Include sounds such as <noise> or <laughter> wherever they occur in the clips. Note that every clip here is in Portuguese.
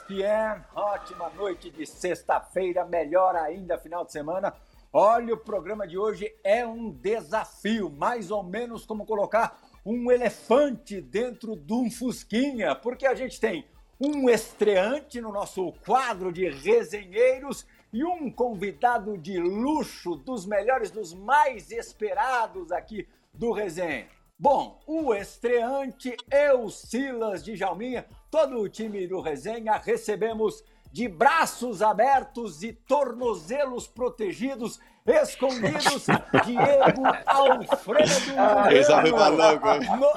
ESPN. Ótima noite de sexta-feira, melhor ainda final de semana. Olha, o programa de hoje é um desafio, mais ou menos como colocar um elefante dentro de um fusquinha, porque a gente tem um estreante no nosso quadro de resenheiros e um convidado de luxo, dos melhores, dos mais esperados aqui do Resenha. Bom, o estreante, eu, Silas de Jalminha, todo o time do Resenha, recebemos de braços abertos e tornozelos protegidos, escondidos, <laughs> Diego Alfredo. Foi pra louco. No-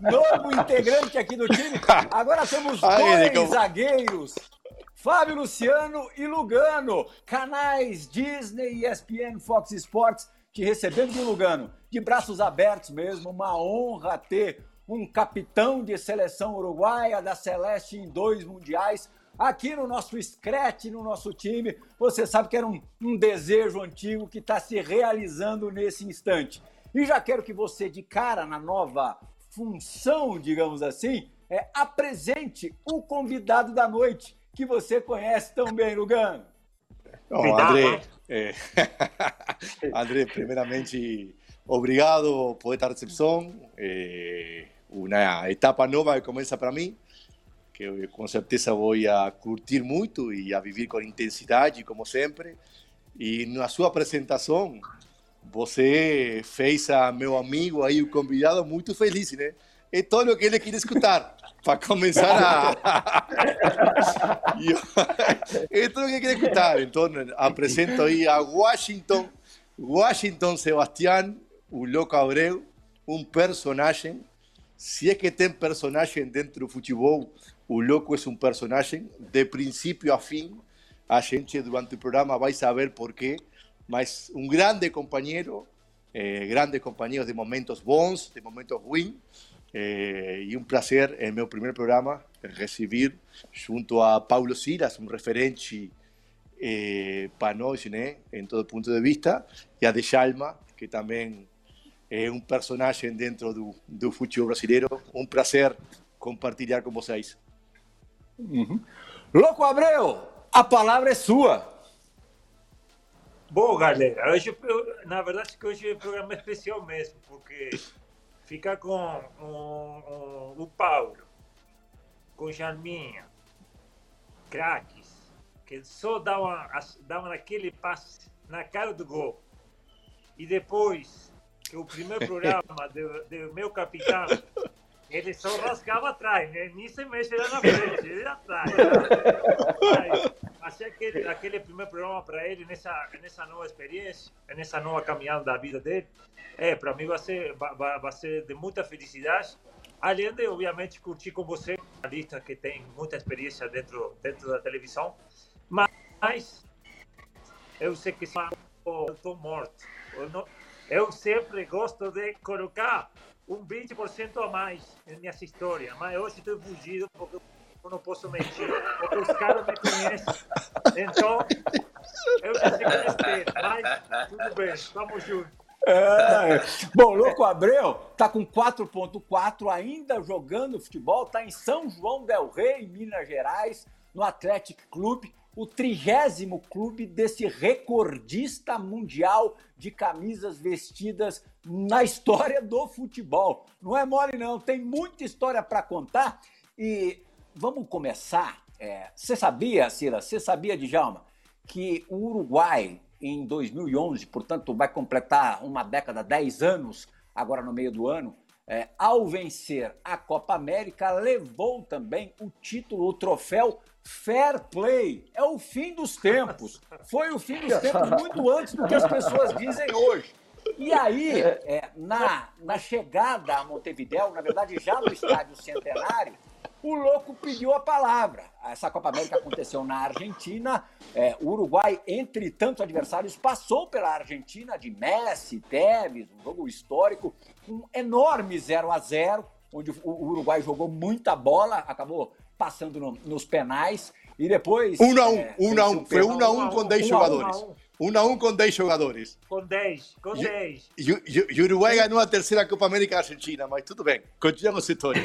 <laughs> Novo integrante aqui do time. Agora temos Aí, dois zagueiros. Fábio Luciano e Lugano, canais Disney, ESPN, Fox Sports, te recebendo de Lugano, de braços abertos mesmo, uma honra ter um capitão de seleção uruguaia da Celeste em dois mundiais aqui no nosso Scratch, no nosso time. Você sabe que era um, um desejo antigo que está se realizando nesse instante. E já quero que você, de cara na nova função, digamos assim, é, apresente o convidado da noite, que você conhece tão bem, Lugano. Bom, André, hein? <laughs> eh, André, primeiramente, obrigado por esta recepção. Eh, uma etapa nova que começa para mim, que com certeza vou a curtir muito e a viver com intensidade, como sempre. E na sua apresentação, você fez a meu amigo aí, o convidado, muito feliz, né? É tudo o que ele queria escutar, <laughs> para começar a... <laughs> <laughs> É tudo o que queria escutar. Então, apresento aí a Washington, Washington Sebastián, o Louco Abreu, um personagem. Se é que tem personagem dentro do futebol, o Louco é um personagem de princípio a fim. A gente, durante o programa, vai saber por quê. Mas um grande companheiro, eh, grandes companheiros de momentos bons, de momentos ruins. Eh, e um prazer, em meu primeiro programa, receber junto a Paulo Silas, um referente eh, para nós, né, em todo ponto de vista, e a de Chalma, que também é um personagem dentro do, do futebol brasileiro. Um prazer compartilhar com vocês. Louco Abreu, a palavra é sua. Bom, galera, hoje, eu- na verdade, que hoje é um programa especial mesmo, porque fica com o, o, o Paulo, com Jalminha, craques, que só davam, as- davam aquele passe na cara do gol. E depois, o primeiro programa do, meu capitão, ele só rasgava atrás, né? nem se mexe lá na frente, ele atrás. Achei aquele, aquele primeiro programa para ele nessa nessa nova experiência, nessa nova caminhada da vida dele. É, para mim vai ser vai, vai ser de muita felicidade. Além de, obviamente, curtir com você, a lista que tem muita experiência dentro dentro da televisão. Mas eu sei que eu estou morto. Eu, não, eu sempre gosto de colocar um 20% a mais em minhas histórias, mas hoje estou fugido porque eu não posso mentir, porque os caras me conhecem. Então, eu já sei que eles têm, mas tudo bem, vamos juntos. É. Bom, Louco Abreu tá com 4.4, ainda jogando futebol, tá em São João del Rei, Minas Gerais, no Athletic Clube, o trigésimo clube desse recordista mundial de camisas vestidas na história do futebol. Não é mole não, tem muita história para contar e vamos começar. É, Você sabia, Silas, você sabia, Djalma, que o Uruguai em 2011, portanto, vai completar uma década, 10 anos, agora no meio do ano, é, ao vencer a Copa América, levou também o título, o troféu Fair Play. É o fim dos tempos. Foi o fim dos tempos muito antes do que as pessoas dizem hoje. E aí, é, na, na chegada a Montevidéu, na verdade já no estádio Centenário, o louco pediu a palavra. Essa Copa América aconteceu na Argentina. É, o Uruguai, entre tantos adversários, passou pela Argentina de Messi, Tevez, um jogo histórico, um enorme 0 a 0 onde o Uruguai jogou muita bola, acabou passando no, nos penais. E depois. 1 a 1 1 a 1 Foi 1 a 1 com 10 jogadores. 1 a 1 com 10 jogadores. Com 10, com 10. E, o Uruguai ganhou a terceira Copa América Argentina, mas tudo bem, continuamos a história.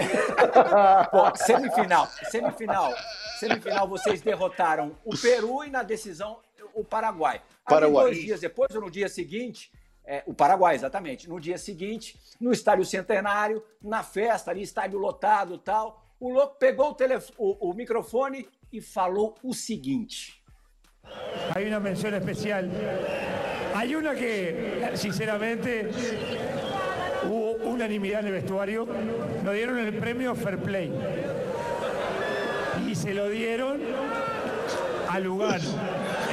Bom, semifinal, semifinal, semifinal, vocês derrotaram o Peru e na decisão o Paraguai. Paraguai. dois dias depois, ou no dia seguinte, é, o Paraguai, exatamente. No dia seguinte, no Estádio Centenário, na festa ali, estádio lotado tal, o louco pegou o, telefone, o, o microfone e falou o seguinte. Hay una mención especial. Hay una que, sinceramente, hubo unanimidad en el vestuario. Nos dieron el premio Fair Play. Y se lo dieron a Lugano.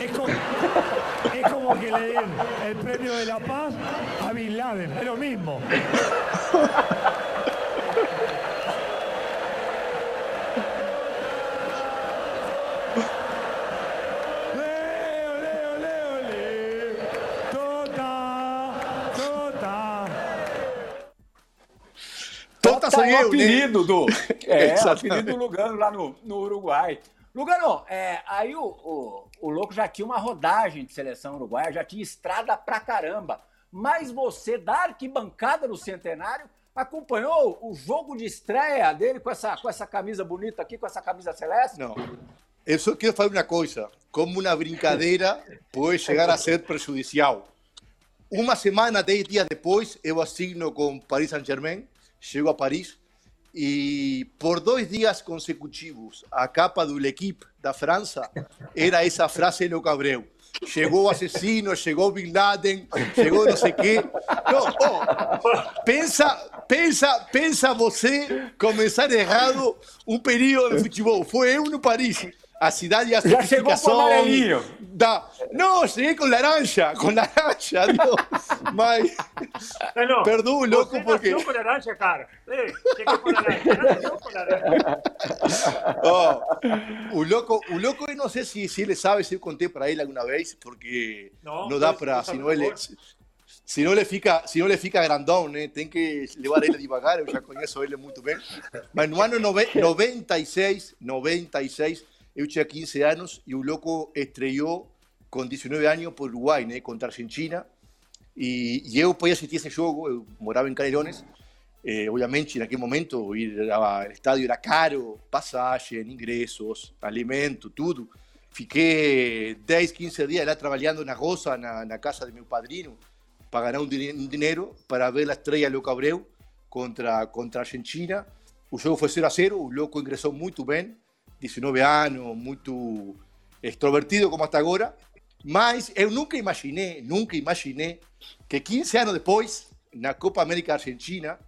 Es como, es como que le den el premio de la paz a Bin Laden. Es lo mismo. É o apelido do. <laughs> É, o apelido do Lugano lá no, no Uruguai. Lugano, é, aí o, o, o louco já tinha uma rodagem de seleção uruguaia, já tinha estrada pra caramba. Mas você, da arquibancada do Centenário, acompanhou o jogo de estreia dele com essa, com essa camisa bonita aqui, com essa camisa celeste? Não. Eu só quero falar uma coisa. Como uma brincadeira pode chegar a ser prejudicial. Uma semana, dez dias depois, eu assino com Paris Saint-Germain chego a Paris e por dois dias consecutivos a capa do L'Equipe da França era essa frase no Cabreu. Chegou o assassino, chegou Bin Laden, chegou não sei quê. Não, oh, pensa, pensa, pensa você começar errado um período de futebol. Foi eu no Paris. A cidade e a Já chegou com amarelinho. Da... Não, cheguei com laranja, com laranja, <laughs> Deus. Mas. Não, não. Perdão, louco, porque. com laranja, cara. Ei, cheguei com laranja. Nasceu com laranja. Oh, o louco, o louco, eu não sei se, se ele sabe, se eu contei para ele alguma vez, porque não, não dá para. Senão ele. Se não, ele fica, se não ele fica grandão, né? Tem que levar ele devagar, eu já conheço ele muito bem. Mas no ano 96, 96, yo tenía 15 años y un loco estrelló con 19 años por Uruguay, contra Argentina. Y, yo podía asistir ese juego, yo moraba en. Eh, obviamente, en aquel momento, ir al estadio era caro, pasaje, ingresos, alimento, todo. Fiqué 10, 15 días lá trabajando na roça, na, na casa de meu padrino, para ganar un, dinero para ver la estrella Loco Abreu contra, contra Argentina. El juego fue 0 a 0, o loco ingresó muy bien. 19 anos, muito extrovertido como hasta agora, mas eu nunca imaginei, nunca imaginei que 15 anos depois, na Copa América Argentina,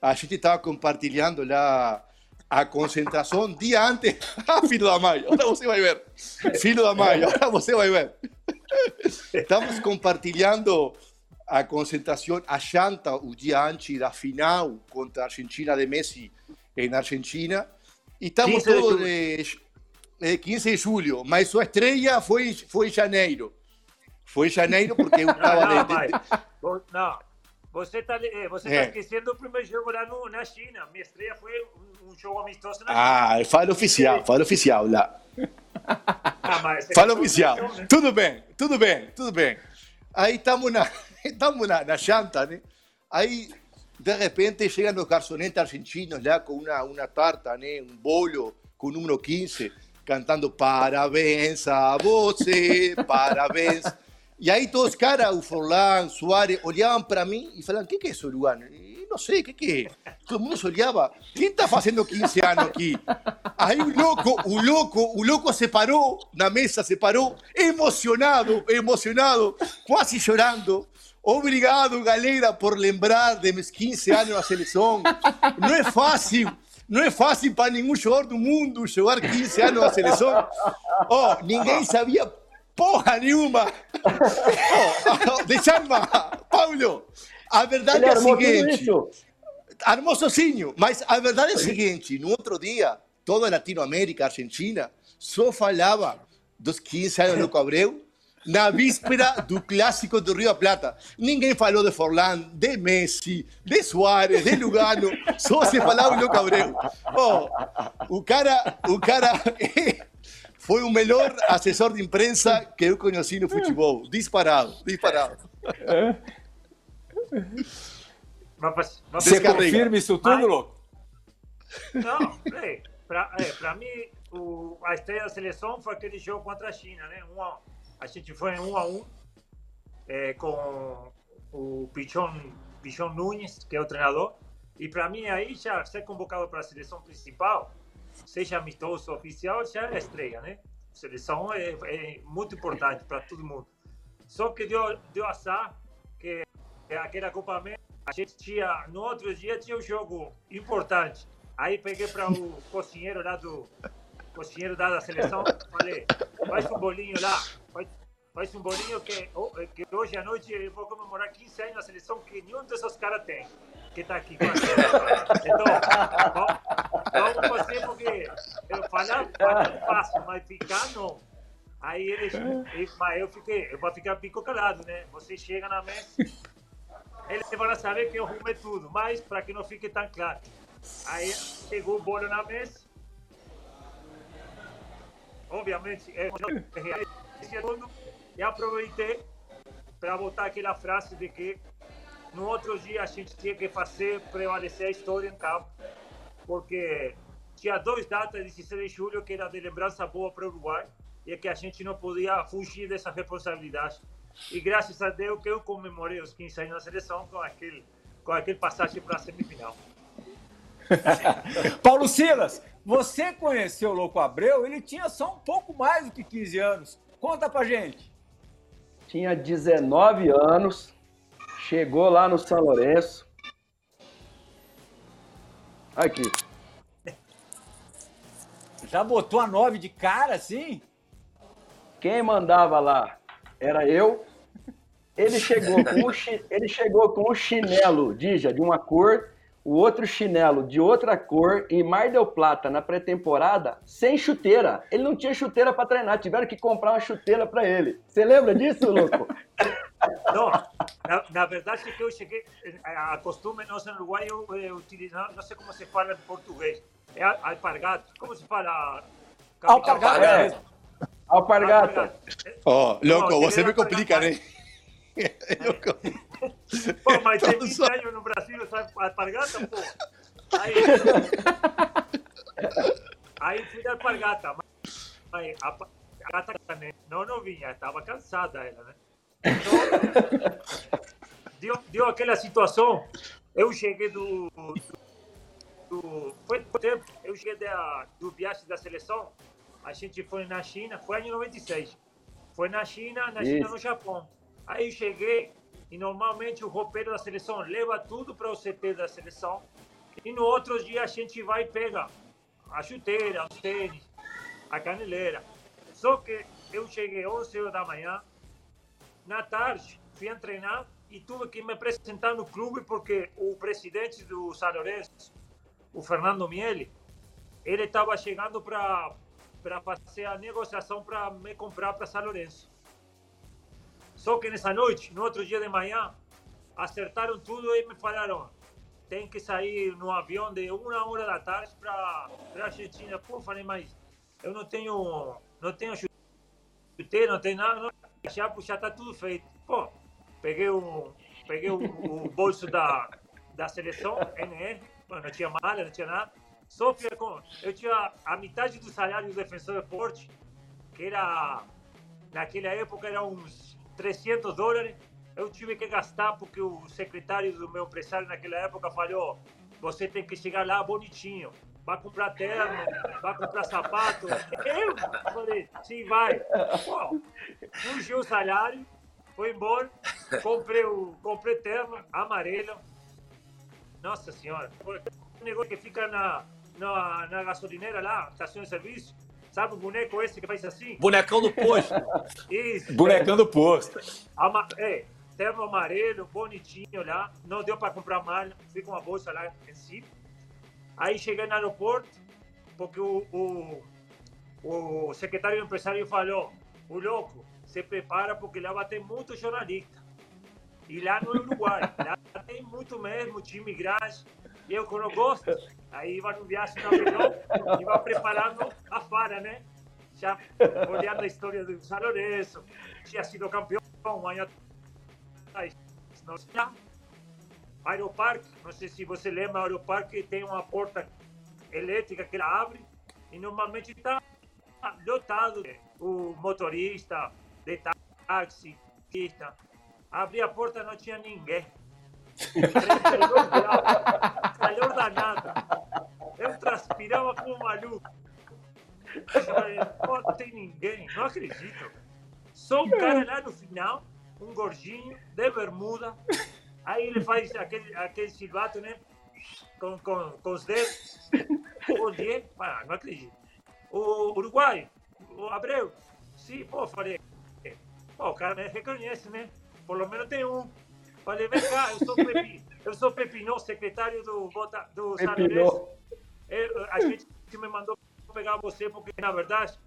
a gente estava compartilhando lá a concentração dia antes. <laughs> Ah, filho da mãe, agora você vai ver. Filho da mãe, agora você vai ver. Estamos compartilhando a concentração, a janta, o dia antes da final contra a Argentina de Messi em Argentina. Estamos todos de, de 15 de julho, mas sua estreia foi, foi em janeiro. Foi em janeiro porque eu <laughs> estava... Não, de, não, você está você é. tá esquecendo o primeiro jogo lá no, na China. Minha estreia foi um, um jogo amistoso na China. Ah, fala oficial, fala oficial lá. Ah, fala oficial. Né? Tudo bem, tudo bem, tudo bem. Aí estamos na, <laughs> estamos na, na janta, né? Aí de repente llegan los garzonetes argentinos ya con una, una tarta, ¿no? un bolo con número 15, cantando parabéns a você, parabéns. Y ahí todos, cara, o Forlán, Suárez, olhaban para mí y falaban, ¿qué, qué es eso, Lugano? Y no sé, ¿qué qué? Todo el mundo se olhaba. ¿Quién está haciendo 15 años aquí? Ahí un loco, un loco, un loco se paró, la mesa se paró, emocionado, emocionado, casi llorando Obrigado, galera, por lembrar de meus 15 anos na seleção. Não é fácil. Não é fácil para nenhum jogador do mundo jogar 15 anos na seleção. Oh, ninguém sabia porra nenhuma. Oh, desarma, Paulo. A verdade é a seguinte. Armou sozinho, mas a verdade é a seguinte: no outro dia, toda a Latinoamérica, Argentina, só falava dos 15 anos do Louco Abreu na víspera do clássico do Rio da Plata. Ninguém falou de Forlán, de Messi, de Suárez, de Lugano, só se falava do Louco Abreu. Oh, o cara, o cara <laughs> foi o melhor assessor de imprensa que eu conheci no futebol. Disparado, disparado. <laughs> Você confirma isso tudo, louco? Não, é, pra, é, pra mim, o, a estreia da seleção foi aquele jogo contra a China, né? Um a, a gente foi um a um é, com o Pichon, Pichon Nunes, que é o treinador. E pra mim, aí já ser convocado para a seleção principal, seja amistoso oficial, já é estreia, né? Seleção é, é muito importante para todo mundo. Só que deu, deu azar que aquela Copa América, a gente tinha, no outro dia tinha um jogo importante. Aí peguei para o cozinheiro lá do cozinheiro lá da seleção, falei, faz um bolinho lá, faz, um bolinho que, ho- que hoje à noite eu vou comemorar 15 anos na seleção que nenhum desses caras tem, que tá aqui com a. Então, va- vamos fazer porque eu falar, falar é fácil, mas ficar não. Aí eles, mas eu fiquei, eu vou ficar pico calado, né? Você chega na mesa, eles vão saber que eu arrumei tudo, mas para que não fique tão claro. Aí chegou o bolo na mesa. Obviamente, é segundo, e aproveitei para botar aquela frase de que no outro dia a gente tinha que fazer prevalecer a história em campo, porque tinha dois datas, 16 de julho, que era de lembrança boa para o Uruguai, e é que a gente não podia fugir dessa responsabilidade. E graças a Deus que eu comemorei os 15 anos na seleção com aquele, com aquele passagem para a semifinal. <laughs> Paulo Silas, você conheceu o Louco Abreu, ele tinha só um pouco mais do que 15 anos. Conta pra gente. Tinha 19 anos, chegou lá no São Lourenço. Aqui. Já botou a 9 de cara assim? Quem mandava lá era eu. Ele chegou com um, chi- ele chegou com um chinelo Dija de uma cor, o outro chinelo de outra cor em Mar del Plata na pré-temporada, sem chuteira. Ele não tinha chuteira para treinar, tiveram que comprar uma chuteira para ele. Você lembra disso, louco? <laughs> Não, na, na verdade é que eu cheguei, a, a costume nossa no Uruguai eu, eu utilizar, não sei como se fala em português, é a- alpargatas, como se fala? Alpargata É. mesmo. Alpargata. Oh, Não, você me complica, né? <laughs> Loco. <laughs> Pô, mas tem Então, 20 só- anos no Brasil, sabe alpargata, pô? Aí, aí fui da alpargata, mas mas a pa- a gata né, não, não vinha, estava cansada ela, né? Então, deu, deu aquela situação, eu cheguei do... do foi foi tempo, eu cheguei da, do viagem da seleção, a gente foi na China, foi em 96. Foi na China, na China Isso. no Japão. Aí cheguei e normalmente o roupeiro da seleção leva tudo para o CT da seleção e no outro dia a gente vai e pega a chuteira, os tênis, a caneleira. Só que eu cheguei 11 horas da manhã, na tarde fui a treinar e tive que me apresentar no clube porque o presidente do São Lourenço, o Fernando Miele, ele estava chegando para para fazer a negociação para me comprar para São Lourenço. Só que nessa noite, no outro dia de manhã, acertaram tudo e me falaram: tem que sair no avião de uma hora da tarde para a Argentina. Pô, falei, mas eu não tenho, não tenho chuteiro, não tenho nada, não. já está tudo feito. Pô, peguei o, peguei o, o bolso da, da seleção, Mano, não tinha malha, não tinha nada. Só com, eu tinha a metade do salário do defensor de esporte, que era, naquela época, era uns 300 dólares. Eu tive que gastar porque o secretário do meu empresário naquela época falou: você tem que chegar lá bonitinho. Vai comprar terno, vai comprar sapato. Eu falei, sim, vai. Fugiu o salário, foi embora, comprei o comprei terno amarelo. Nossa senhora, um negócio que fica na, na, na gasolineira lá, estação de serviço. Sabe o boneco esse que faz assim? Bonecão do posto. <laughs> Isso. Bonecão do posto. Ama é, terno amarelo, bonitinho lá. Não deu para comprar malha, fui com uma bolsa lá em cima. Aí cheguei no aeroporto, porque o, o, o secretário empresário falou: o louco, se prepara porque lá vai ter muito jornalista. E lá no Uruguai, lá tem muito mesmo, time grande. E eu, quando gosto, aí iba no viagem no avião, iba preparando a fara, né? Já olhando a história do São Lourenço, tinha sido campeão um ano atrás. Aeroparque, não sei se você lembra, Aeroparque tem uma porta elétrica que ela abre e normalmente está lotado. O motorista de táxi, taxista, abria a porta não tinha ninguém. <laughs> Pô, não tem ninguém, não acredito. Só um cara lá no final, um gordinho, de bermuda. Aí ele faz aquele, aquele silbato, né? Com, com, com os dedos. Olhei, ah, não acredito. O Uruguai, o Abreu, sim, pô, falei. Pô, o cara me reconhece, né? Por lo menos tem um. Falei, vem cá, eu sou Pepi, eu sou Pepinô, secretário do, do Pepinô. Lourenço. A gente me mandou pegar você porque, na verdade,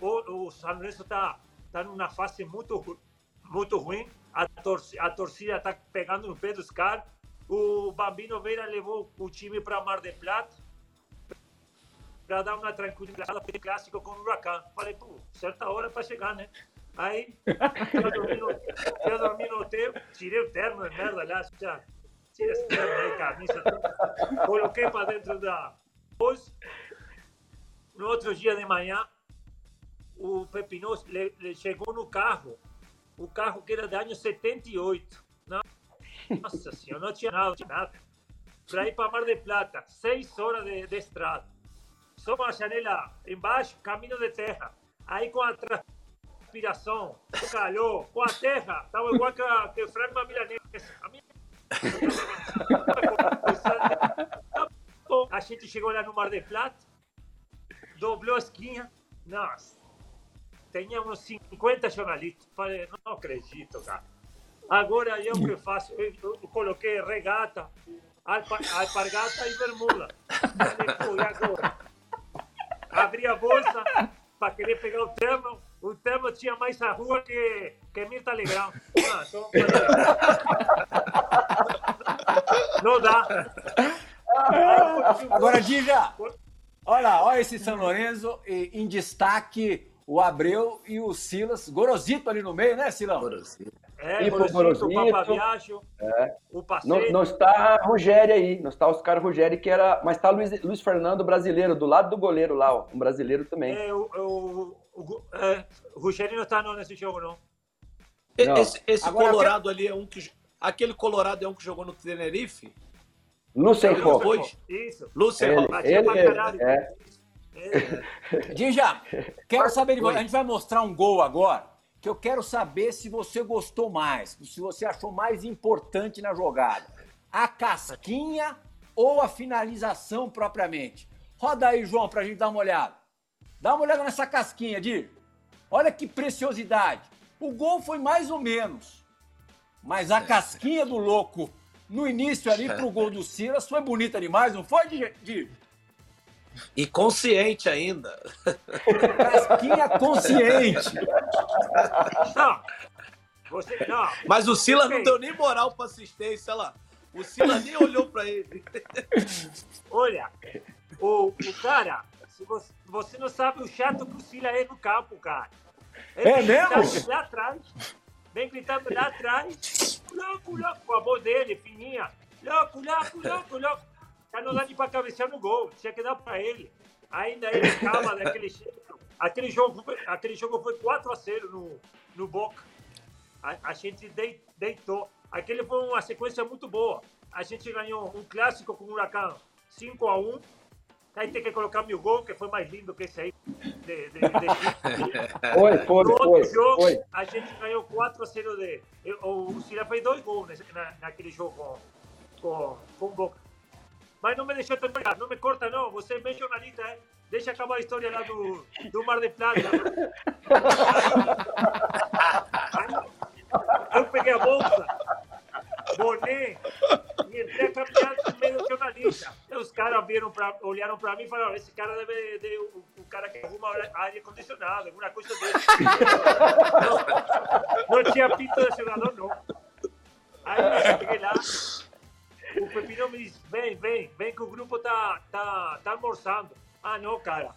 o, o Lourenço está tá numa fase muito, muito ruim. A, torci- a torcida está pegando no pé dos caras. O Bambino Veira levou o time para Mar del Plata para dar uma tranquilidade para clássico com o Huracan. Falei, pô, certa hora para chegar, né? Aí, eu dormi, no, eu dormi no tirei o terno de merda lá, já, tira esse terno aí, camisa, coloquei para dentro da bolsa. No outro dia de manhã, o Pepinoso chegou no carro, o carro que era de ano 78. Não- Nossa senhora, não tinha nada, tinha nada. Para ir para Mar del Plata, seis horas de, de estrada. Só uma janela embaixo, caminho de terra. Aí com a transpiração, o calor, com a terra, estava igual que, que o frango milanesa. A minha... <laughs> A gente chegou lá no Mar del Plata, dobrou a esquina. Nossa, tinha uns 50 jornalistas. Falei, não acredito, cara. Agora eu que faço? Eu, coloquei regata, alpa, alpargata e bermuda. Falei, pô, e agora? Abri a bolsa para querer pegar o terno. O terno tinha mais a rua que, que Mirta Legrão. Ah, então, <laughs> não dá. Agora, Dija, olha, olha esse São Lourenço e, em destaque o Abreu e o Silas. Gorosito ali no meio, né, Silão? É, E o pro Gorosito, o Gorosito. Papaviacho, o Não, Passeio. não está Rogério aí, não está Oscar Rogério, que era. Mas está Luiz, Luiz Fernando brasileiro, do lado do goleiro lá, ó, um brasileiro também. É, o, o, o, é, o Rogério não está não, nesse jogo, não. Não. Esse, esse Agora, Colorado ali é um que. Aquele Colorado é um que jogou no Tenerife? Lucien Ele Fox. Isso. Lúcio Ele, ele, caralho. é, É, Dija, quero saber de você. A gente vai mostrar um gol agora, que eu quero saber se você gostou mais, se você achou mais importante na jogada. A casquinha ou a finalização propriamente? Roda aí, João, pra gente dar uma olhada. Dá uma olhada nessa casquinha, Dir. Olha que preciosidade. O gol foi mais ou menos. Mas a <laughs> casquinha do louco no início ali pro gol do Silas foi bonita demais, não foi? Dir? E consciente ainda. Casquinha consciente. não. Você, não. Mas o Silas não deu nem moral pra assistência, lá. O Silas nem olhou pra ele. Olha, o, o cara, se você, você não sabe o chato que o Sila é no campo, cara. Ele É mesmo? gritando Lá atrás, vem gritando lá atrás, louco, louco, com a voz dele, fininha, louco, louco, louco, louco. Não dá nem pra cabecear no gol, tinha que dar pra ele. Ainda ele acaba daquele jeito. Aquele jogo, aquele jogo foi 4 a 0 no, no Boca. A, a gente dei- deitou. Aquele foi uma sequência muito boa. A gente ganhou um clássico com o Huracan 5 a 1 Aí tem que colocar meu gol, que foi mais lindo que esse aí. De, de, de... <laughs> Foi, foi, No outro foi, jogo, foi. a gente ganhou 4 a 0 de. O Sila fez dois gols nesse, na, naquele jogo com, com, o Boca. Mas não me deixou terminar, não me corta, não. Você é bem jornalista, hein? Deixa acabar a história lá do, do Mar de Plata. <laughs> Eu peguei a bolsa, boné, e entrei a caminhar no meio jornalista. Os caras viram pra, olharam para mim e falaram: esse cara deve ser o, o cara que arruma área condicionada, alguma coisa dele. Não, não tinha pinto de jogador, não. Aí eu cheguei lá, o Pepino me disse: vem, vem, vem que o grupo tá, tá, tá almoçando. Ah, não, cara.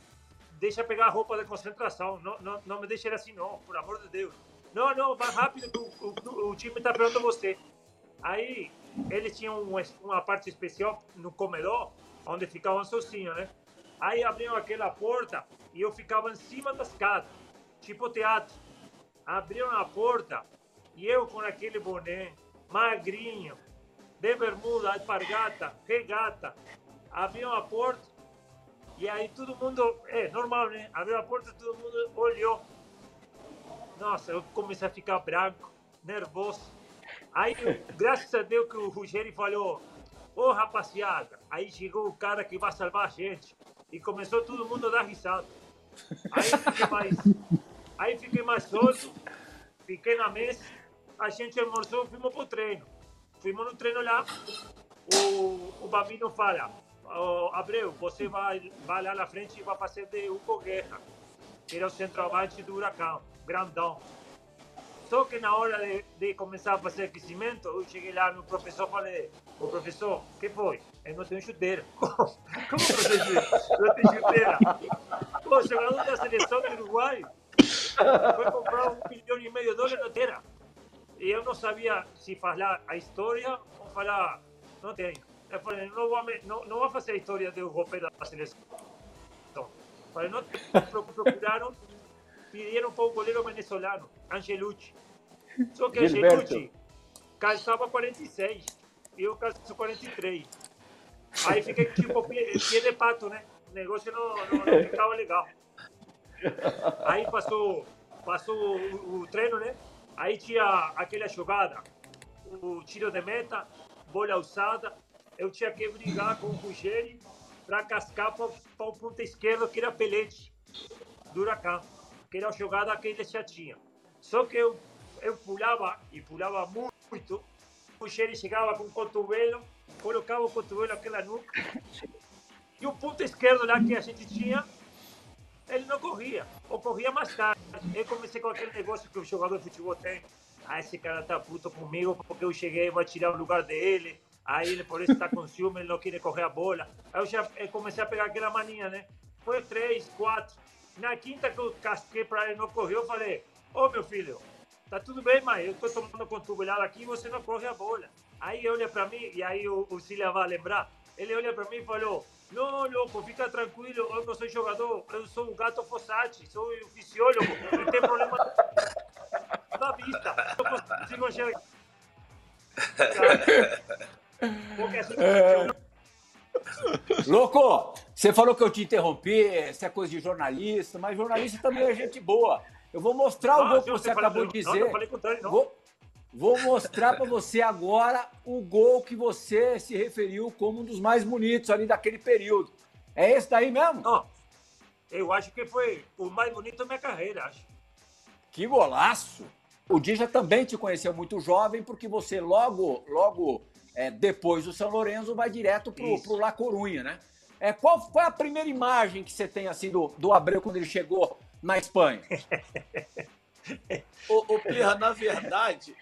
Deixa pegar a roupa de concentração. Não, não, não me deixe ir assim, não, por amor de Deus. Não, não, vai rápido o, o, o time tá esperando você. Aí, eles tinham um, uma parte especial no comedor, onde ficavam sozinhos, né? Aí abriam aquela porta e eu ficava em cima da escada, tipo teatro. Abriram a porta e eu com aquele boné, magrinho, de bermuda, alpargata, regata, abriam a porta e aí todo mundo, é normal, né? Abriu a porta, todo mundo olhou. Nossa, eu comecei a ficar branco, nervoso. Aí, graças a Deus que o Ruggeri falou, ô rapaziada, aí chegou o cara que vai salvar a gente. E começou todo mundo a dar risada. Aí fiquei mais, aí fiquei mais solto, fiquei na mesa, a gente almoçou, fomos pro treino. Fomos no treino lá, o, o Babino fala, "Ô, Abreu, você vai, vai lá na frente e vai fazer de Hugo Guerra, que era o centroavante do Huracão, grandão. Só que na hora de, de começar a fazer aquecimento, eu cheguei lá no professor e falei, ô professor, que foi? Eu não tenho chuteira. Como, como professor? Não tem chuteira? O jogador da seleção do Uruguai foi comprar um milhão e meio de dólares na chuteira. E eu não sabia se falar a história ou falar, não tenho. Eu falei, não vou, não, não vou fazer a história do roupeiro da seleção. Então, falei, não procuraram, pediram para o goleiro venezuelano, Angelucci. Só que Gilberto. Angelucci calçava 46 e eu calço 43. Aí fiquei tipo pie de pato, né? O negócio não, não, não ficava legal. Aí passou, passou o, o treino, né? Aí tinha aquela jogada, o tiro de meta, bola alçada. Eu tinha que brigar com o Ruggeri para cascar para o ponta esquerdo, que era Pelete, do que era a jogada que ele já tinha. Só que eu, eu pulava, e pulava muito, o Ruggeri chegava com o cotovelo, colocava o cotovelo naquela nuca, e o ponto esquerdo lá que a gente tinha, ele não corria, ou corria mais tarde. Eu comecei com aquele negócio que o jogador de futebol tem. Ah, esse cara tá puto comigo porque eu cheguei e vou tirar o lugar dele. Aí ele por isso tá com ciúme, ele não quer correr a bola. Aí eu já comecei a pegar aquela maninha, né? Foi três, quatro. Na quinta que eu casquei pra ele não correr, eu falei, ô meu filho, tá tudo bem, mãe, eu tô tomando cotovelada aqui e você não corre a bola. Aí ele olha pra mim, e aí o, o Cília vai lembrar, ele olha pra mim e falou, não, louco, fica tranquilo, eu não sou jogador, eu sou o gato Fossati, sou o fisiólogo, não tem problema na vista, eu consigo enxergar. <laughs> Porque assim, Louco, você falou que eu te interrompi, isso é coisa de jornalista, mas jornalista também é gente boa. Eu vou mostrar o Ah, gol que você acabou de não, dizer. não falei contrário, não. Vou, vou mostrar para você agora o gol que você se referiu como um dos mais bonitos ali daquele período. É esse daí mesmo? Não, eu acho que foi o mais bonito da minha carreira, acho. Que golaço! O Dija também te conheceu muito jovem, porque você logo, logo é, depois do São Lourenço vai direto pro, pro La Corunha, né? É, qual foi a primeira imagem que você tem assim do, do Abreu quando ele chegou na Espanha? <laughs> Ô, ô Pirra, na verdade,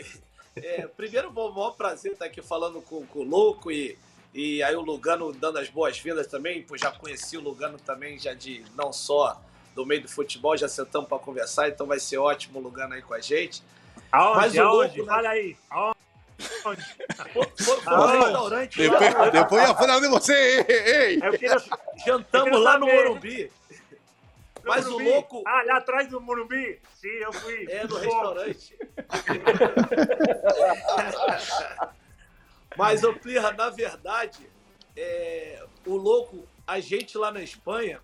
é, primeiro, bom, maior prazer estar aqui falando com, com o Louco e, e aí o Lugano dando as boas-vindas também, pois já conheci o Lugano também, já de não só do meio do futebol, já sentamos para conversar, então vai ser ótimo o Lugano aí com a gente. Aonde? Mas o aonde? louco, né? Fala aí. Aonde? Foi, no Ah, restaurante Depois, lá, depois ia falar de você, ei, ei. Eu quero... jantamos Eu lá no. Morumbi. Mas o Morumbi. louco Ah, lá atrás do Morumbi? Sim, eu fui. é no restaurante. <laughs> Mas, ô Plirra, na verdade, é, o louco, a gente lá na Espanha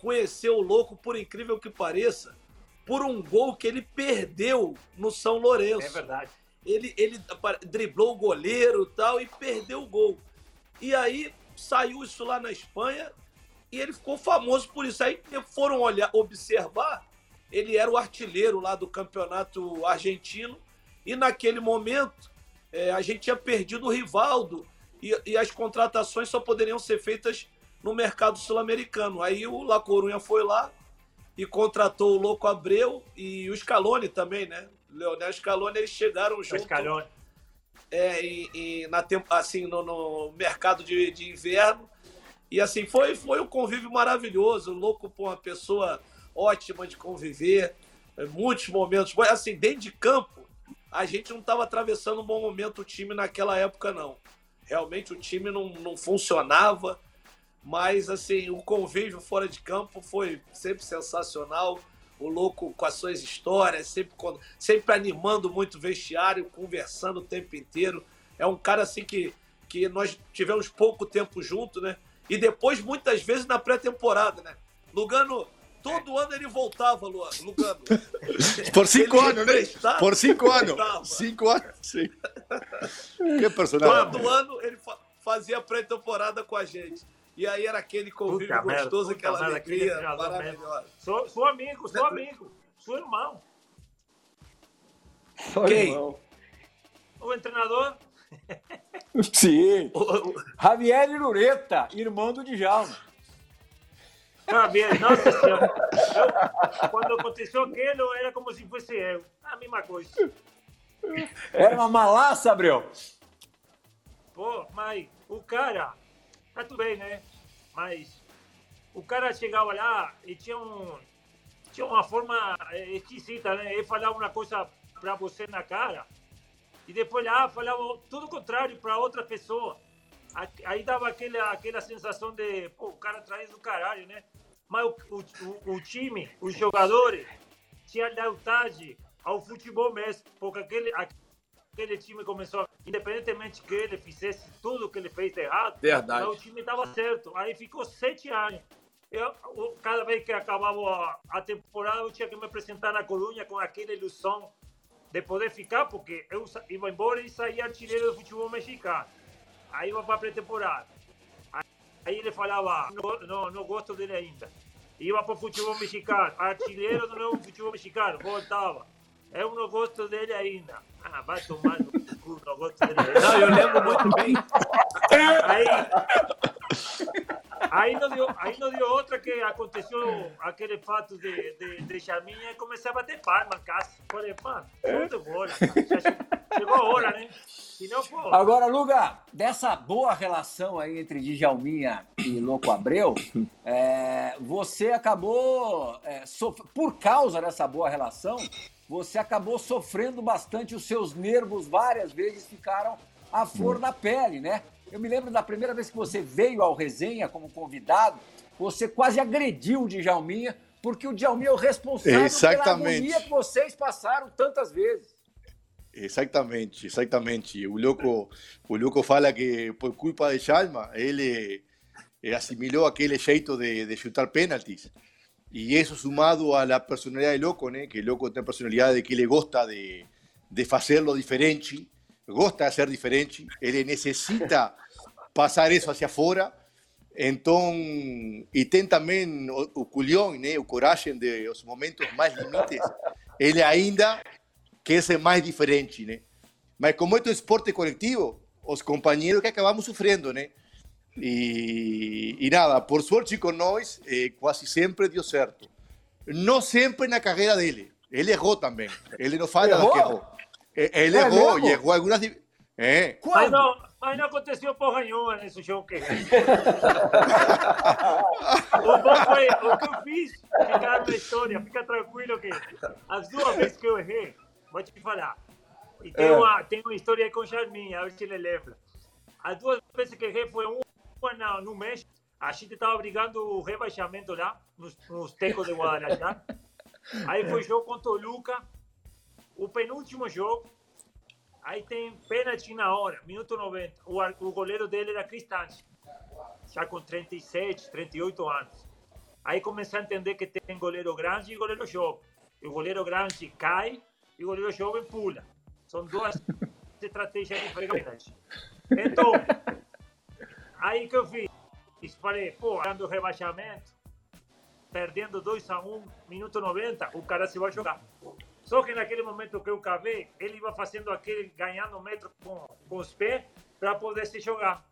conheceu o louco, por incrível que pareça, por um gol que ele perdeu no São Lourenço. É verdade. Ele, ele driblou o goleiro tal e perdeu o gol. E aí saiu isso lá na Espanha e ele ficou famoso por isso. Aí foram olhar, observar, ele era o artilheiro lá do campeonato argentino e naquele momento é, a gente tinha perdido o Rivaldo e, e, as contratações só poderiam ser feitas no mercado sul-americano. Aí o La Corunha foi lá e contratou o Louco Abreu e o Scaloni também, né? Leonel Scaloni, eles chegaram junto. Scaloni. É, e, e na tempo, assim, no, no mercado de, de, inverno. E assim, foi, foi um convívio maravilhoso. O Louco, por uma pessoa ótima de conviver. É, muitos momentos. Assim, dentro de campo, a gente não estava atravessando um bom momento o time naquela época, não. Realmente o time não, não funcionava, mas assim, o convívio fora de campo foi sempre sensacional. O louco com as suas histórias, sempre, sempre animando muito o vestiário, conversando o tempo inteiro. É um cara assim que, que nós tivemos pouco tempo junto, né? E depois, muitas vezes, na pré-temporada, né? Lugano Todo ano ele voltava, Lugano. <laughs> Por cinco anos, né? Por cinco anos. Cinco anos, sim. Que personagem. Todo ano ele fazia pré-temporada com a gente. E aí era aquele convívio puta gostoso, merda, aquela merda, alegria maravilhosa. Sou, sou amigo, sou amigo. Sou irmão. Sou Quem? irmão. O treinador? <laughs> Sim. Javier Lureta, irmão do Djalma. Javier, nossa senhora. Eu, quando aconteceu aquilo, era como se fosse eu. A mesma coisa. Era uma malaça, Abreu. Pô, mas o cara, tá tudo bem, né? Mas o cara chegava lá e tinha um tinha uma forma eh, esquisita, né? Ele falava uma coisa para você na cara e depois lá falava tudo contrário para outra pessoa. Aí dava aquela, aquela sensação de, pô, o cara traz do caralho, né? Mas o, o, o time, os jogadores, tinha lealdade ao futebol mesmo, porque aquele, aquele time começou, independentemente que ele fizesse tudo que ele fez errado, Verdade. o time estava certo. Aí ficou sete anos. Eu, cada vez que acabava a, temporada, eu tinha que me apresentar na coluna com aquela ilusão de poder ficar, porque eu ia embora e saía artilheiro do futebol mexicano. Aí ia para a pré-temporada. Aí ele falava, não, não, não gosto dele ainda. Ia para o futebol mexicano, artilheiro do novo futebol mexicano, voltava. Eu não gosto dele ainda. Ah, vai tomar no cu, dele ainda. Não, eu lembro muito bem. Aí, aí, não deu, aí não deu outra que aconteceu aquele fato de, de, de Chaminha e comecei a bater palma em casa. Falei, mano, muito bola, cara. Chegou a hora, né? Não, <laughs> Agora, Luga, dessa boa relação aí entre Djalminha e Louco Abreu, é, você acabou, é, por causa dessa boa relação, você acabou sofrendo bastante, os seus nervos várias vezes ficaram à flor da pele, né? Eu me lembro da primeira vez que você veio ao resenha como convidado, você quase agrediu o Djalminha, porque o Djalminha é o responsável Exatamente. pela agonia que vocês passaram tantas vezes. Exatamente, exatamente. O louco, o louco fala que por culpa de Chalma, ele assimilou aquele jeito de, de chutar pênaltis. E isso sumado a la personalidade de Loco, né? que Loco tem a personalidade que ele gosta de, de fazerlo diferente, gosta de ser diferente, ele necessita <laughs> passar isso hacia fora. Então, e tem também o, o culhão, né? o coragem de os momentos mais limites, ele ainda que esse é mais diferente, né? Mas como é um esporte coletivo, os companheiros que acabamos sofrendo, né? E, e nada, por sorte com nós, eh, quase sempre deu certo. Não sempre na carreira dele. Ele errou também. Ele não fala errou? que errou. Ele é errou e errou algumas. É. Mas, não, mas não aconteceu porra nenhuma nesse jogo que o bom foi o que eu fiz, ficar na história. Fica tranquilo que as duas vezes que eu errei, vou te falar. E tem, é. uma, tem uma história aí com o Charminha, a ver se ele lembra. As duas vezes que errei foi uma no México. A gente estava brigando o rebaixamento lá, nos, nos Tecos de Guadalajara. Aí foi jogo contra o Luca, o penúltimo jogo. Aí tem pênalti na hora, minuto 90. O, o goleiro dele era Cristante. já com 37, 38 anos. Aí comecei a entender que tem goleiro grande e goleiro jovem. E o goleiro grande cai e o goleiro jovem pula. São duas <laughs> estratégias diferentes. Então, aí que eu fiz? Falei, pô, dando rebaixamento, perdendo 2 a 1 um, minuto 90, o cara se vai jogar. Só que naquele momento que eu cavei, ele ia fazendo aquele, ganhando metro com, com os pés, para poder se jogar.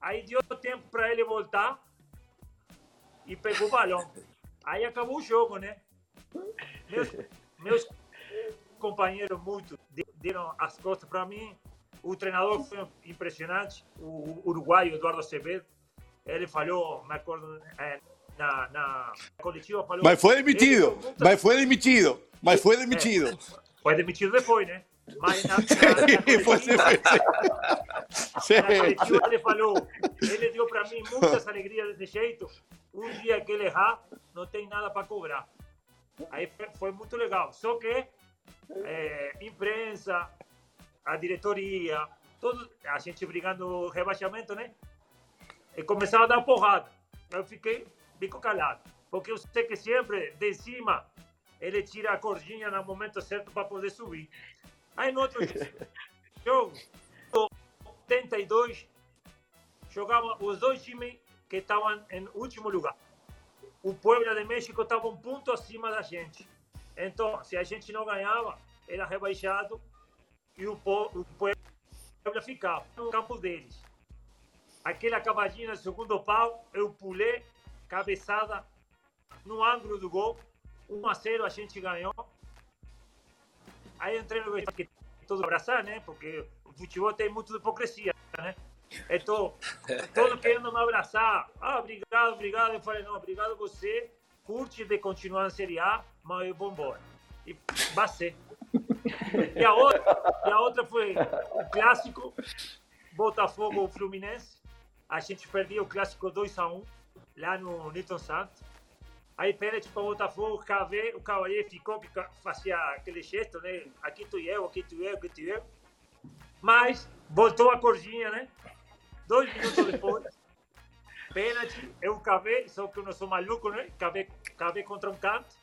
Aí deu tempo para ele voltar e pegou o balão. Aí acabou o jogo, né? Meus, meus companheiros muito deram as costas para mim. O treinador foi impressionante, o uruguaio Eduardo Acevedo. Ele falou, me acordo, é, na, na coletiva falou. Mas foi demitido, mas foi demitido, mas foi demitido. É, foi demitido depois, né? Mas na, <laughs> na, na coletiva, na coletiva ele falou, ele deu para mim muitas alegrias desse jeito. Um dia que ele errar, não tem nada para cobrar. Aí foi, foi, muito legal. Só que é, imprensa, a diretoria, todo, a gente brigando no rebaixamento, né? E começava a dar porrada. Eu fiquei bico calado. Porque eu sei que sempre de cima ele tira a cordinha no momento certo para poder subir. Aí no outro <laughs> jogo, 82, jogavam os dois times que estavam em último lugar. O Puebla de México estava um ponto acima da gente. Então, se a gente não ganhava, era rebaixado e o, o Puebla ficava no campo deles. Aquela cavadinha no segundo pau, eu pulei, cabeçada no ângulo do gol. 1 a 0 a gente ganhou. Aí entrei no que todo abraçar, né? Porque o futebol tem muito de hipocrisia, né? Então, <laughs> todo querendo me abraçar. Ah, obrigado, obrigado. Eu falei, não, obrigado você. Curte de continuar na Série A, mas eu vou embora. E vai ser. <laughs> E a outra, e a outra foi o clássico Botafogo Fluminense. A gente perdeu o clássico 2 a 1 lá no Newton Santos. Aí pênalti para o Botafogo, o Cavalier ficou, que fazia aquele gesto, né? Aqui tu e eu, aqui tu e eu, aqui tu e eu. Mas voltou a corzinha, né? Dois minutos depois, pênalti, eu cavei, só que eu não sou maluco, né? Cavei, cavei contra um canto.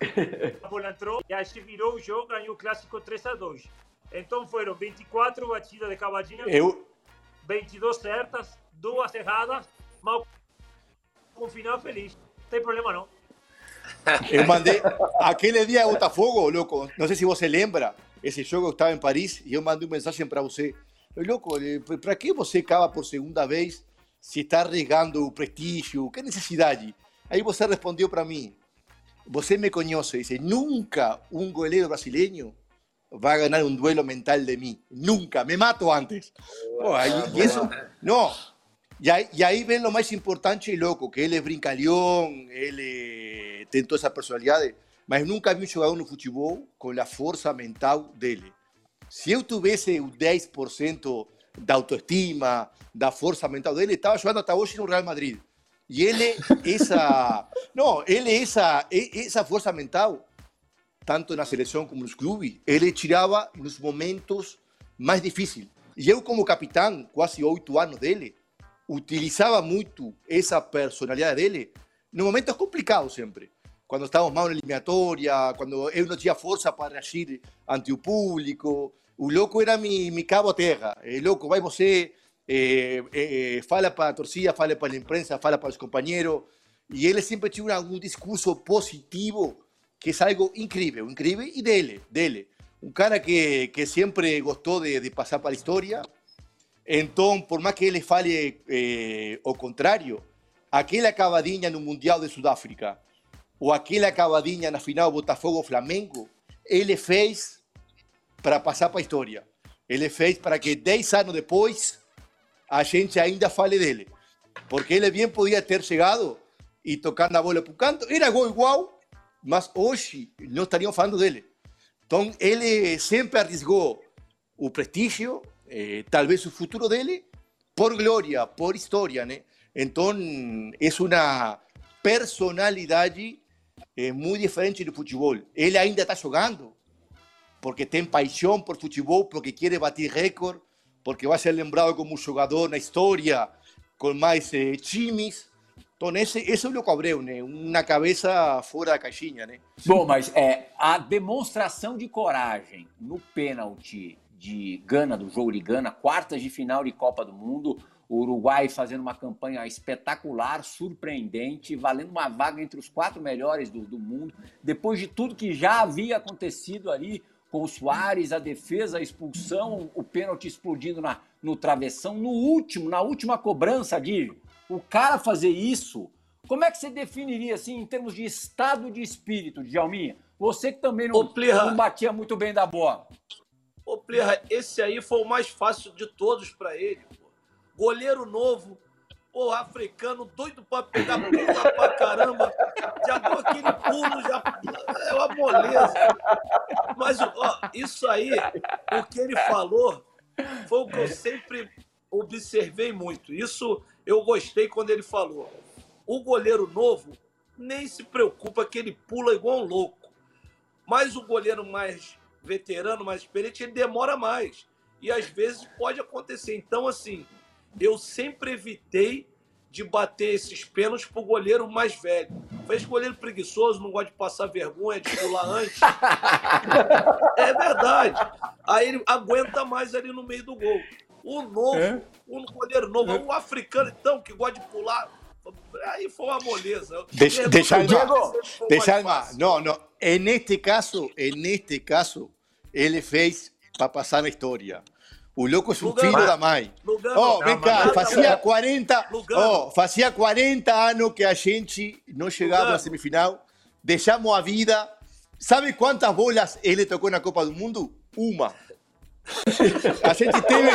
<laughs> A bola entrou e aí se virou o jogo, ganhou o clássico 3 a 2. Então foram 24 batidas de cavadinha, eu... 22 certas, duas erradas, mas com final feliz. Não tem problema não. Eu mandei aquele dia Botafogo, louco. Não sei se você lembra esse jogo que estava em Paris e eu mandei uma mensagem para você. Louco, para que você cava por segunda vez se está regando o prestígio? Que necessidade? Aí você respondeu para mim. Você me conhece, dice, nunca un goleiro brasileño va a ganar un duelo mental de mí. Nunca, me mato antes. Oh, ahí, y eso, no, E aí, e aí vem o mais importante e louco, que ele é brincalhão, ele tem toda essa personalidade, mas nunca vi um jogador no futebol com a força mental dele. Se eu tivesse o 10% da autoestima, da força mental dele, estava jogando até hoje no Real Madrid. E ele, essa. Não, ele, essa, essa força mental, tanto na seleção como nos clubes, ele tirava nos momentos mais difíceis. E eu, como capitão, quase oito anos dele, utilizaba mucho esa personalidad de él en momentos complicados siempre. Cuando estábamos mal en eliminatoria, cuando él no tenía fuerza para reagir ante el público. O loco era mi, mi cabo a terra. El loco, vai você, eh, eh, fala para a torcida, fala para a imprensa, fala para os companheiros. E ele sempre tinha um discurso positivo, que é algo incrível, incrível, e dele, dele. Um cara que, que sempre de, de para a história, entonces, por más que él fale eh, o contrario, aquella acabadinha no Mundial de Sudáfrica o aquela acabadinha na final Botafogo-Flamengo, ele fez para passar para a história. Ele fez para que 10 anos depois a gente ainda fale dele. Porque ele bem podia ter chegado e tocando a bola para o canto. Era gol igual, mas hoje não estariam falando dele. Então ele sempre arriscou o prestígio, eh, tal vez su futuro de él por gloria, por historia. Entonces, es una personalidad eh, muy diferente del fútbol. Él ainda está jugando porque tiene pasión por fútbol, porque quiere batir récord, porque va a ser lembrado como un jugador la historia, com mais eh, times. Então, esse, esse é o Louco Abreu, né? Uma cabeça fora da caixinha, né? Bom, mas é, a demonstração de coragem no pênalti de Gana, do jogo de Gana, quartas de final de Copa do Mundo, o Uruguai fazendo uma campanha espetacular, surpreendente, valendo uma vaga entre os quatro melhores do, do mundo, depois de tudo que já havia acontecido ali com o Soares, a defesa, a expulsão, o pênalti explodindo na, no travessão, no último, na última cobrança, Dir, o cara fazer isso, como é que você definiria, assim, em termos de estado de espírito, Djalminha? Você que também não, Ô, não batia muito bem da bola. Ô, Plirra, esse aí foi o mais fácil de todos pra ele. Pô. Goleiro novo, pô, africano, doido pra pegar bola pra caramba. Já deu aquele pulo, já. É uma moleza. Mas ó, isso aí, o que ele falou, foi o que eu sempre observei muito. Isso eu gostei quando ele falou. O goleiro novo nem se preocupa que ele pula igual um louco. Mas o goleiro mais veterano, mais experiente, ele demora mais. E às vezes pode acontecer. Então, assim, eu sempre evitei de bater esses pênaltis pro goleiro mais velho. Fez goleiro preguiçoso, não gosta de passar vergonha, de pular antes. <laughs> É verdade. Aí ele aguenta mais ali no meio do gol. O novo, É? o goleiro novo, o africano, então, que gosta de pular. Aí foi uma moleza. Foi Deixa mais. No, no. En este caso, en este caso, ele fez para passar na história. O louco é um Lugano. filho da mãe. Lugano. Oh, vem cá, fazia Lugano. 40, Lugano. oh, fazia 40 anos que a gente não chegava à semifinal. Deixamos a vida. Sabe quantas bolas ele tocou na Copa do Mundo? Uma. A gente <laughs> teve,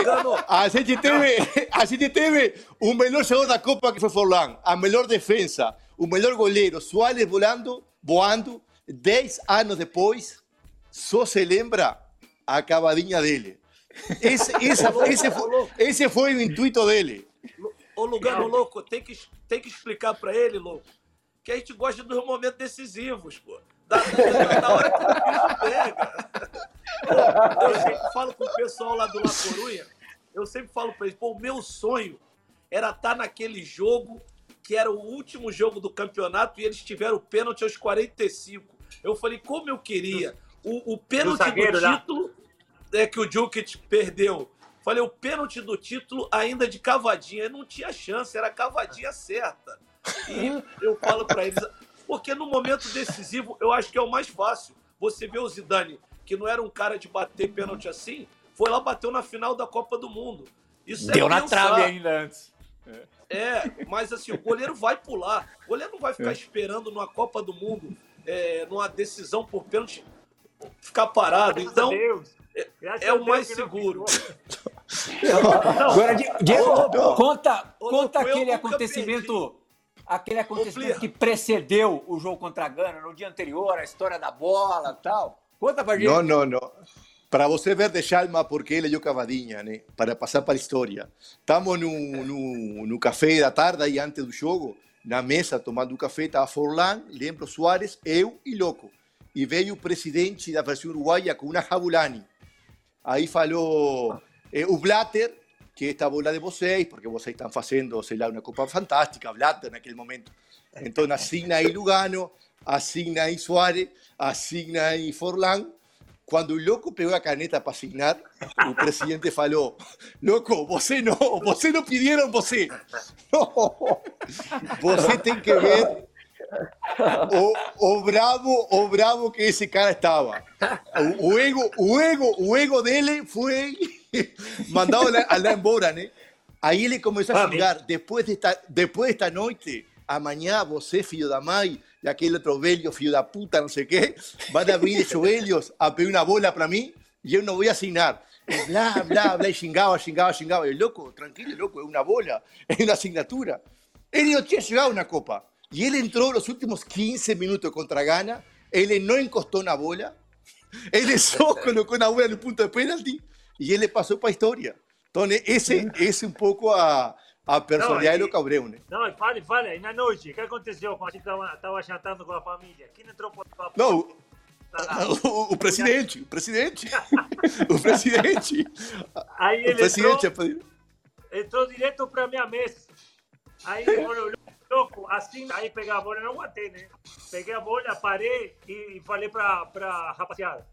a gente teve, a gente teve o melhor jogador da Copa que foi Forlán, a melhor defesa, o melhor goleiro, Soares volando, voando. Dez anos depois, só se lembra a cavadinha dele. Esse, <laughs> essa- esse, foi, esse foi o intuito dele. Ô, Lugano, louco, tem que, tem que explicar pra ele, louco, que a gente gosta dos momentos decisivos, pô. Da, da, da hora que o bicho pega. Pô, eu sempre falo com o pessoal lá do La Corunha, eu sempre falo pra eles, pô, o meu sonho era estar naquele jogo que era o último jogo do campeonato e eles tiveram o pênalti aos 45. Eu falei, como eu queria. O, o pênalti do, zagueiro lá. É que o Djukic perdeu. Falei, o pênalti do título ainda de cavadinha. Não tinha chance, era a cavadinha certa. E eu falo pra eles, porque no momento decisivo eu acho que é o mais fácil. Você vê o Zidane, que não era um cara de bater pênalti assim, foi lá bateu na final da Copa do Mundo. Isso é Deu na pensar. trave ainda antes. É, mas assim, o goleiro vai pular. O goleiro não vai ficar esperando numa Copa do Mundo, é, numa decisão por pênalti, ficar parado. Então. Graças é o mais não seguro. Agora, Di- Diego, Ô, conta, ô, conta aquele acontecimento. Aquele acontecimento que precedeu o jogo contra a Gana no dia anterior, a história da bola e tal. Conta pra gente. Não, não, não. Para você ver de Chalma porque ele leu cavadinha, né? Para passar para a história. Estamos no, no, no café da tarde, aí antes do jogo, na mesa, tomando café, estava Forlán, lembro Soares, eu e Loco. E veio o presidente da versão uruguaia com uma Jabulani. Aí falou eh, o Blatter, que esta bola de vocês, porque vocês estão fazendo, sei lá, uma Copa Fantástica, Blatter naquele momento. Então assina aí Lugano, assina aí Soares, assina aí Forlán. Quando o louco pegou a caneta para assinar, o presidente falou: Louco, você não, você não pediram você. <laughs> Não, você tem que ver o, o bravo, o bravo que esse cara estava. O, o ego, o ego, o ego dele foi <laughs> mandado lá, lá embora, né? Aí ele começou a Ah, xingar, depois desta, depois desta noite, amanhã você, filho da mãe, e aquele outro velho, filho da puta, não sei o quê, van a abrir de joelhos a pedir uma bola para mim e eu não vou assinar. E blá, blá, blá, e xingava, xingava, xingava. E louco, tranquilo, louco, é uma bola, <laughs> é uma assinatura. Ele não tinha chegado na Copa. E ele entrou nos últimos 15 minutos contra a Gana, ele não encostou na bola, ele só colocou na bola no ponto de pênalti e ele passou para a história. Então, esse, esse é um pouco a, a personalidade Não, do e- Cabreu, né? Não, e fale, fale. E na noite, o que aconteceu quando a gente tava, tava jantando com a família? Quem entrou para a Não, o, o presidente, o presidente, o presidente, Aí o ele entrou, presidente. entrou direto para minha mesa. Aí ele falou, louco, assim, aí peguei a bola, não aguentei, né? Peguei a bola, parei e falei pra, pra rapaziada.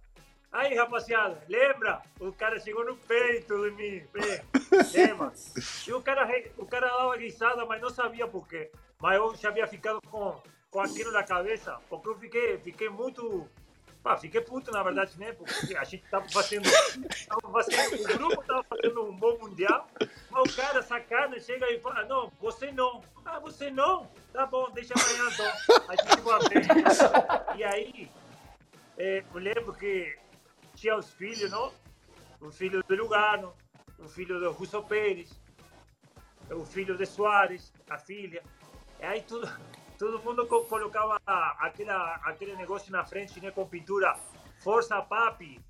Aí, rapaziada, lembra? O cara chegou no peito de mim. Lembra? E o cara, o cara dava risada, mas não sabia por quê. Mas eu já havia ficado com, com aquilo na cabeça, porque eu fiquei, fiquei muito. Pá, fiquei puto, na verdade, né? Porque a gente estava fazendo, tava fazendo. O grupo estava fazendo um bom mundial, mas o cara sacana chega e fala: Não, você não. Ah, você não? Tá bom, deixa amanhã então. A gente vai ver. E aí, é, eu lembro que tinha os filhos, não? O filho do Lugano, o filho do Russo Pérez, o filho de Soares, a filha. E aí tudo, todo mundo colocava aquela, aquele negócio na frente, né, com pintura, Força Papi,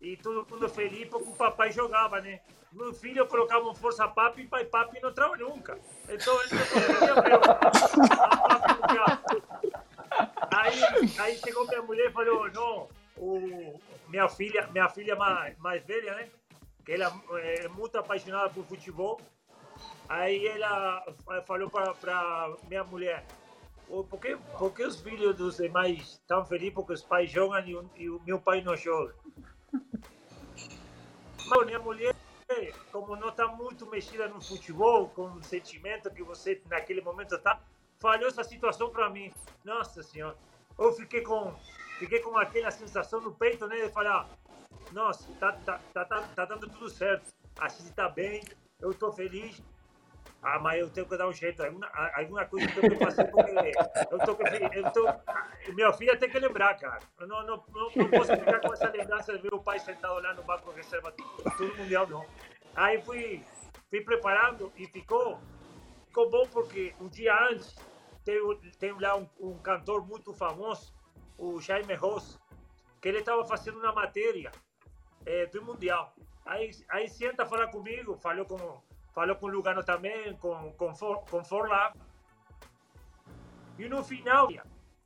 e todo mundo feliz porque o papai jogava, né? Meu filho colocava um Força Papi e pai Papi não trava nunca. Então ele Aí, aí chegou minha mulher e falou, não, o, minha filha, minha filha mais, mais velha, né? Que ela é muito apaixonada por futebol. Aí ela falou para minha mulher, por que, por que os filhos dos demais estão felizes porque os pais jogam e o, e o meu pai não joga? Mas minha mulher, como não está muito mexida no futebol, com o sentimento que você naquele momento está, falhou essa situação para mim. Nossa Senhora, eu fiquei com fiquei com aquela sensação no peito, né? De falar, nossa, tá, tá, tá, tá, tá dando tudo certo. A gente tá bem, eu tô feliz. Ah, mas eu tenho que dar um jeito. Alguma, alguma coisa que eu que fazer porque eu tô, eu tô, minha filha tem que lembrar, cara. Eu não, não, não, não posso ficar com essa lembrança de meu pai sentado lá no banco de reserva tudo mundial, não. Aí fui, fui preparando e ficou, ficou bom porque um dia antes tem, tem lá um, um cantor muito famoso o Jaime Ross, que ele estava fazendo uma matéria é, do Mundial. Aí, aí senta falar comigo, falou com, falou com o Lugano também, com, com, For, com Forla. E no final,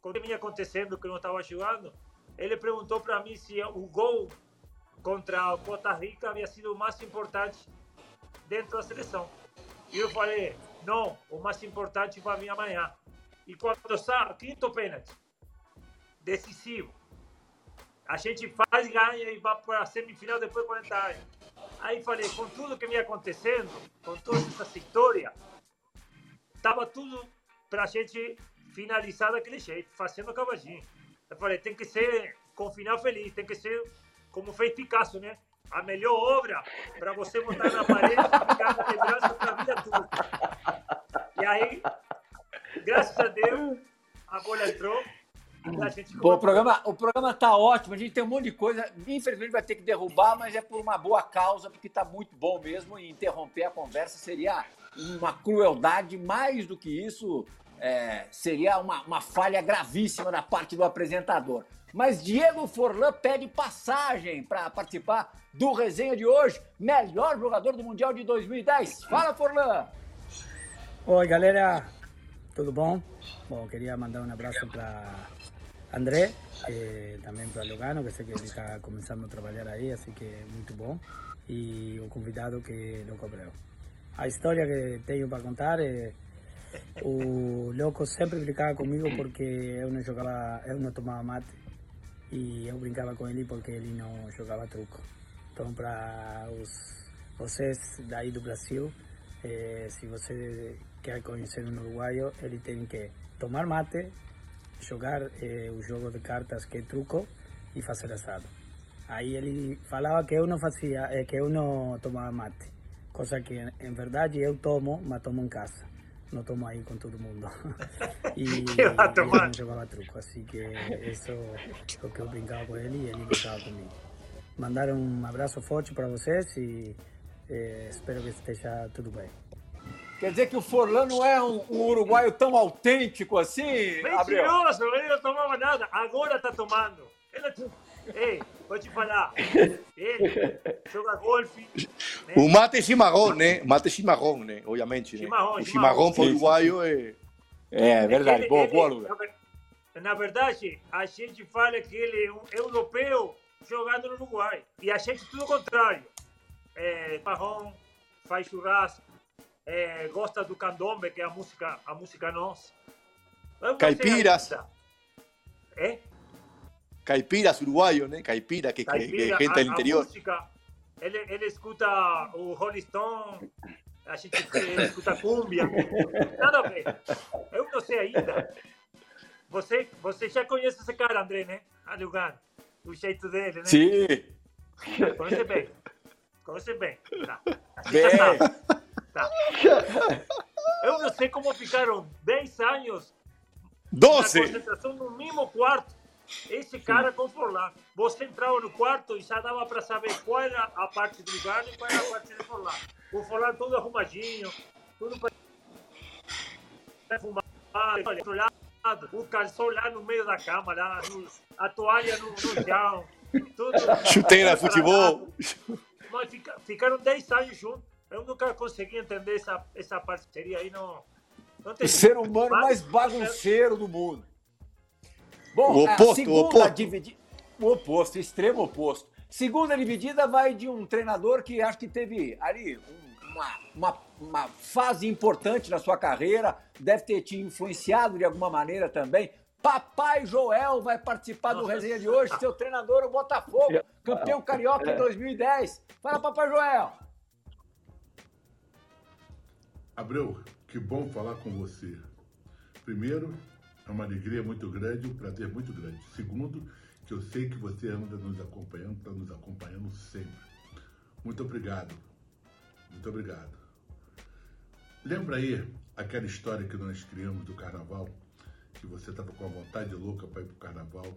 quando vinha acontecendo que eu não estava jogando, ele perguntou para mim se o gol contra o Costa Rica havia sido o mais importante dentro da seleção. E eu falei, não, o mais importante vai vir amanhã. E quando está, quinto pênalti decisivo. A gente faz, ganha e vai para a semifinal depois de 40 anos. Aí falei, com tudo que me acontecendo, com toda essa história, estava tudo para a gente finalizar daquele jeito, fazendo cavadinho. Eu falei, tem que ser com final feliz, tem que ser como fez Picasso, né? A melhor obra para você montar na parede e ficar na lembrança para a vida toda. E aí, graças a Deus, a bola entrou. Pô, o programa, o programa tá ótimo, a gente tem um monte de coisa. Infelizmente vai ter que derrubar, mas é por uma boa causa, porque tá muito bom mesmo. E interromper a conversa seria uma crueldade, mais do que isso, é, seria uma, uma falha gravíssima da parte do apresentador. Mas Diego Forlan pede passagem para participar do resenha de hoje. Melhor jogador do Mundial de 2010. Fala, Forlan! Oi, galera. Tudo bom? Bom, queria mandar um abraço para André, eh, também para Lugano, que sei que ele está começando a trabalhar aí, assim que é muito bom. E o convidado que Louco Abreu. A história que tenho para contar é o Louco sempre brincava comigo porque eu não tomava mate e eu brincava com ele porque ele não jogava truco. Então, para os vocês daí do Brasil, eh, se você quer conhecer um uruguaio, ele tem que tomar mate, jogar eh, o jogo de cartas que é truco e fazer assado. Aí ele falava que eu não fazia, eh, que eu não tomava mate, coisa que em verdade eu tomo, mas tomo em casa. Não tomo aí com todo mundo. e ele não jogava truco, assim que isso é o que eu brincava com ele e ele brincava comigo. Mandar um abraço forte para vocês e eh, espero que esteja tudo bem. Quer dizer que o Forlan não é um, um uruguaio tão autêntico assim, Mentiroso, ele não tomava nada, agora tá tomando. Ele... Ei, vou te falar, ele joga golfe. Né? O mate chimarrão, né? Mate chimarrão, né? Obviamente, né? Chimarrão, o chimarrão para o uruguaio é... É, é verdade, ele, boa, ele, boa, Lula. Na verdade, a gente fala que ele é um europeu jogando no Uruguai. E a gente tudo o contrário. É, marrom, faz churrasco, é, gosta do candombe, que é a música, a música nossa. Caipiras. É? Caipiras uruguayos, ¿no? Caipira, que, que- que Caipira, gente a, a interior. música, ele, ele escuta o Rolling Stone, a gente escuta cumbia. <laughs> Nada a ver. Eu não sei ainda. Você, você já conhece esse cara, André, né? A Lugano. O jeito dele, né? Sim, Conhece bem. Conhece bem. Tá. bem. Tá. <laughs> Eu não sei como ficaram 10 anos na 12. concentração no mesmo quarto. Esse cara com Forlan. Você entrava no quarto e já dava para saber qual era a parte do lugar e qual era a parte de Forlan. O Forlan todo arrumadinho, tudo controlado, o calção lá no meio da cama, lá, no- a toalha no, no chão. Tudo Chuteira, futebol. Mas fica- ficaram 10 anos juntos. Eu nunca consegui entender essa, essa parceria aí. Não, não O tem ser humano Mas- mais bagunceiro do mundo. Bom, O a oposto, o segunda oposto. dividida. O oposto, extremo oposto. Segunda dividida vai de um treinador que acho que teve ali um- uma, uma, uma fase importante na sua carreira, deve ter te influenciado de alguma maneira também. Papai Joel vai participar do resenha de hoje, seu treinador, o Botafogo, <laughs> campeão carioca em 2010. Fala, Papai Joel. Abreu, que bom falar com você. Primeiro, é uma alegria muito grande, um prazer muito grande. Segundo, que eu sei que você anda nos acompanhando, está nos acompanhando sempre. Muito obrigado. Muito obrigado. Lembra aí aquela história que nós criamos do carnaval? Que você estava com a vontade louca para ir pro carnaval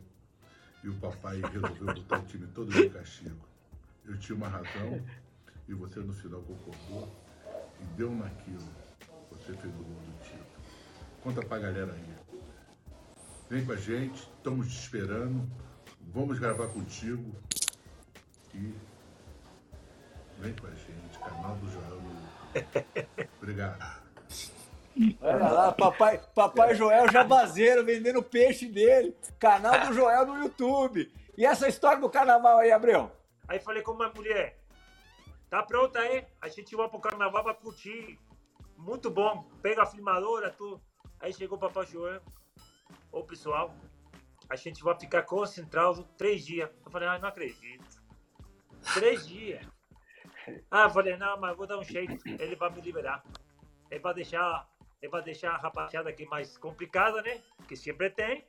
e o papai resolveu botar o time todo de castigo. Eu tinha uma razão e você no final concordou e deu naquilo. Você fez o gol do título. Conta pra galera aí. Vem com a gente, estamos te esperando. Vamos gravar contigo. E vem com a gente, canal do Joel. no- Obrigado. Olha lá, papai, papai Joel Jabazeiro vendendo peixe dele. Canal do Joel no YouTube. E essa história do carnaval aí, Abreu? Aí falei com uma mulher, tá pronta aí? A gente vai pro carnaval pra curtir. Muito bom. Pega a filmadora, tudo. Aí chegou o Papai Joel. Ô pessoal, a gente vai ficar concentrado três dias. Eu falei, ah, não acredito. Três <laughs> dias. Ah, eu falei, não, mas vou dar um jeito. Ele vai me liberar. Ele vai deixar, ele vai deixar a rapaziada aqui mais complicada, né? Que sempre tem.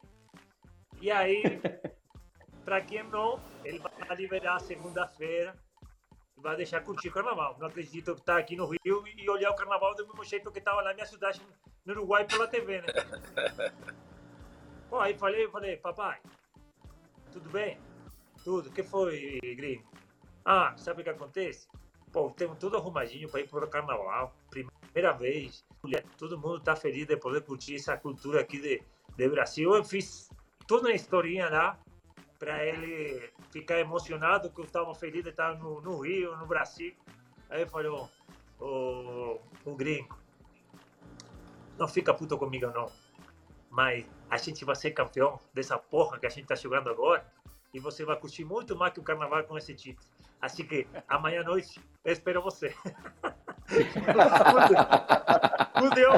E aí, <laughs> Pra quem não, ele vai liberar segunda-feira vai deixar curtir o carnaval. Não acredito que tá aqui no Rio e olhar o carnaval do mesmo jeito que estava na minha cidade, no Uruguai, pela TV, né? <laughs> Pô, aí falei, falei, papai, tudo bem? Tudo. O que foi, gringo? Ah, sabe o que acontece? Pô, temos tudo arrumadinho para ir pro carnaval. Primeira vez. Todo mundo tá feliz de poder curtir essa cultura aqui de, de Brasil. Eu fiz toda uma historinha lá para ele ficar emocionado que eu estava feliz de estar no, no Rio, no Brasil. Aí falou, o, o gringo, não fica puto comigo não, mas a gente vai ser campeão dessa porra que a gente tá jogando agora e você vai curtir muito mais que o carnaval com esse título. Assim que amanhã à noite eu espero você. <laughs> Fudeu.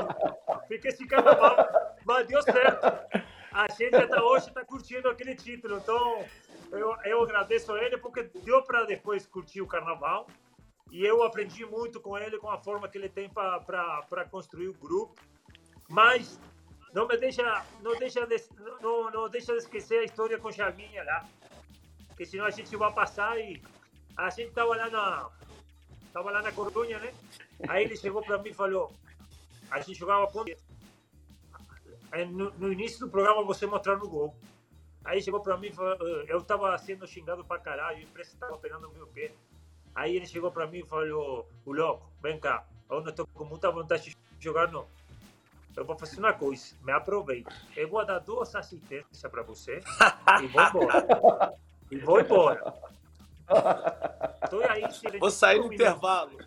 Fiquei esse carnaval, mas deu certo. A gente até hoje está curtindo aquele título. Então, eu, eu agradeço a ele porque deu para depois curtir o carnaval. E eu aprendi muito com ele, com a forma que ele tem para construir o grupo. Mas não me deixa, não deixa, de, não, não deixa de esquecer a história com Charminha lá. Porque senão a gente vai passar e a gente estava lá na, tava lá na Corunha, né? Aí ele chegou para mim e falou: a gente jogava contra no, no, início do programa você mostrar no gol. Aí chegou pra mim, eu tava sendo xingado pra caralho, a imprensa tava pegando no meu pé. Aí ele chegou pra mim e falou, o louco, vem cá, eu não tô com muita vontade de jogar não. Eu vou fazer uma coisa, me aproveita. Eu vou dar duas assistências pra você e vou embora. E vou embora. Tô aí, Vou sair no intervalo.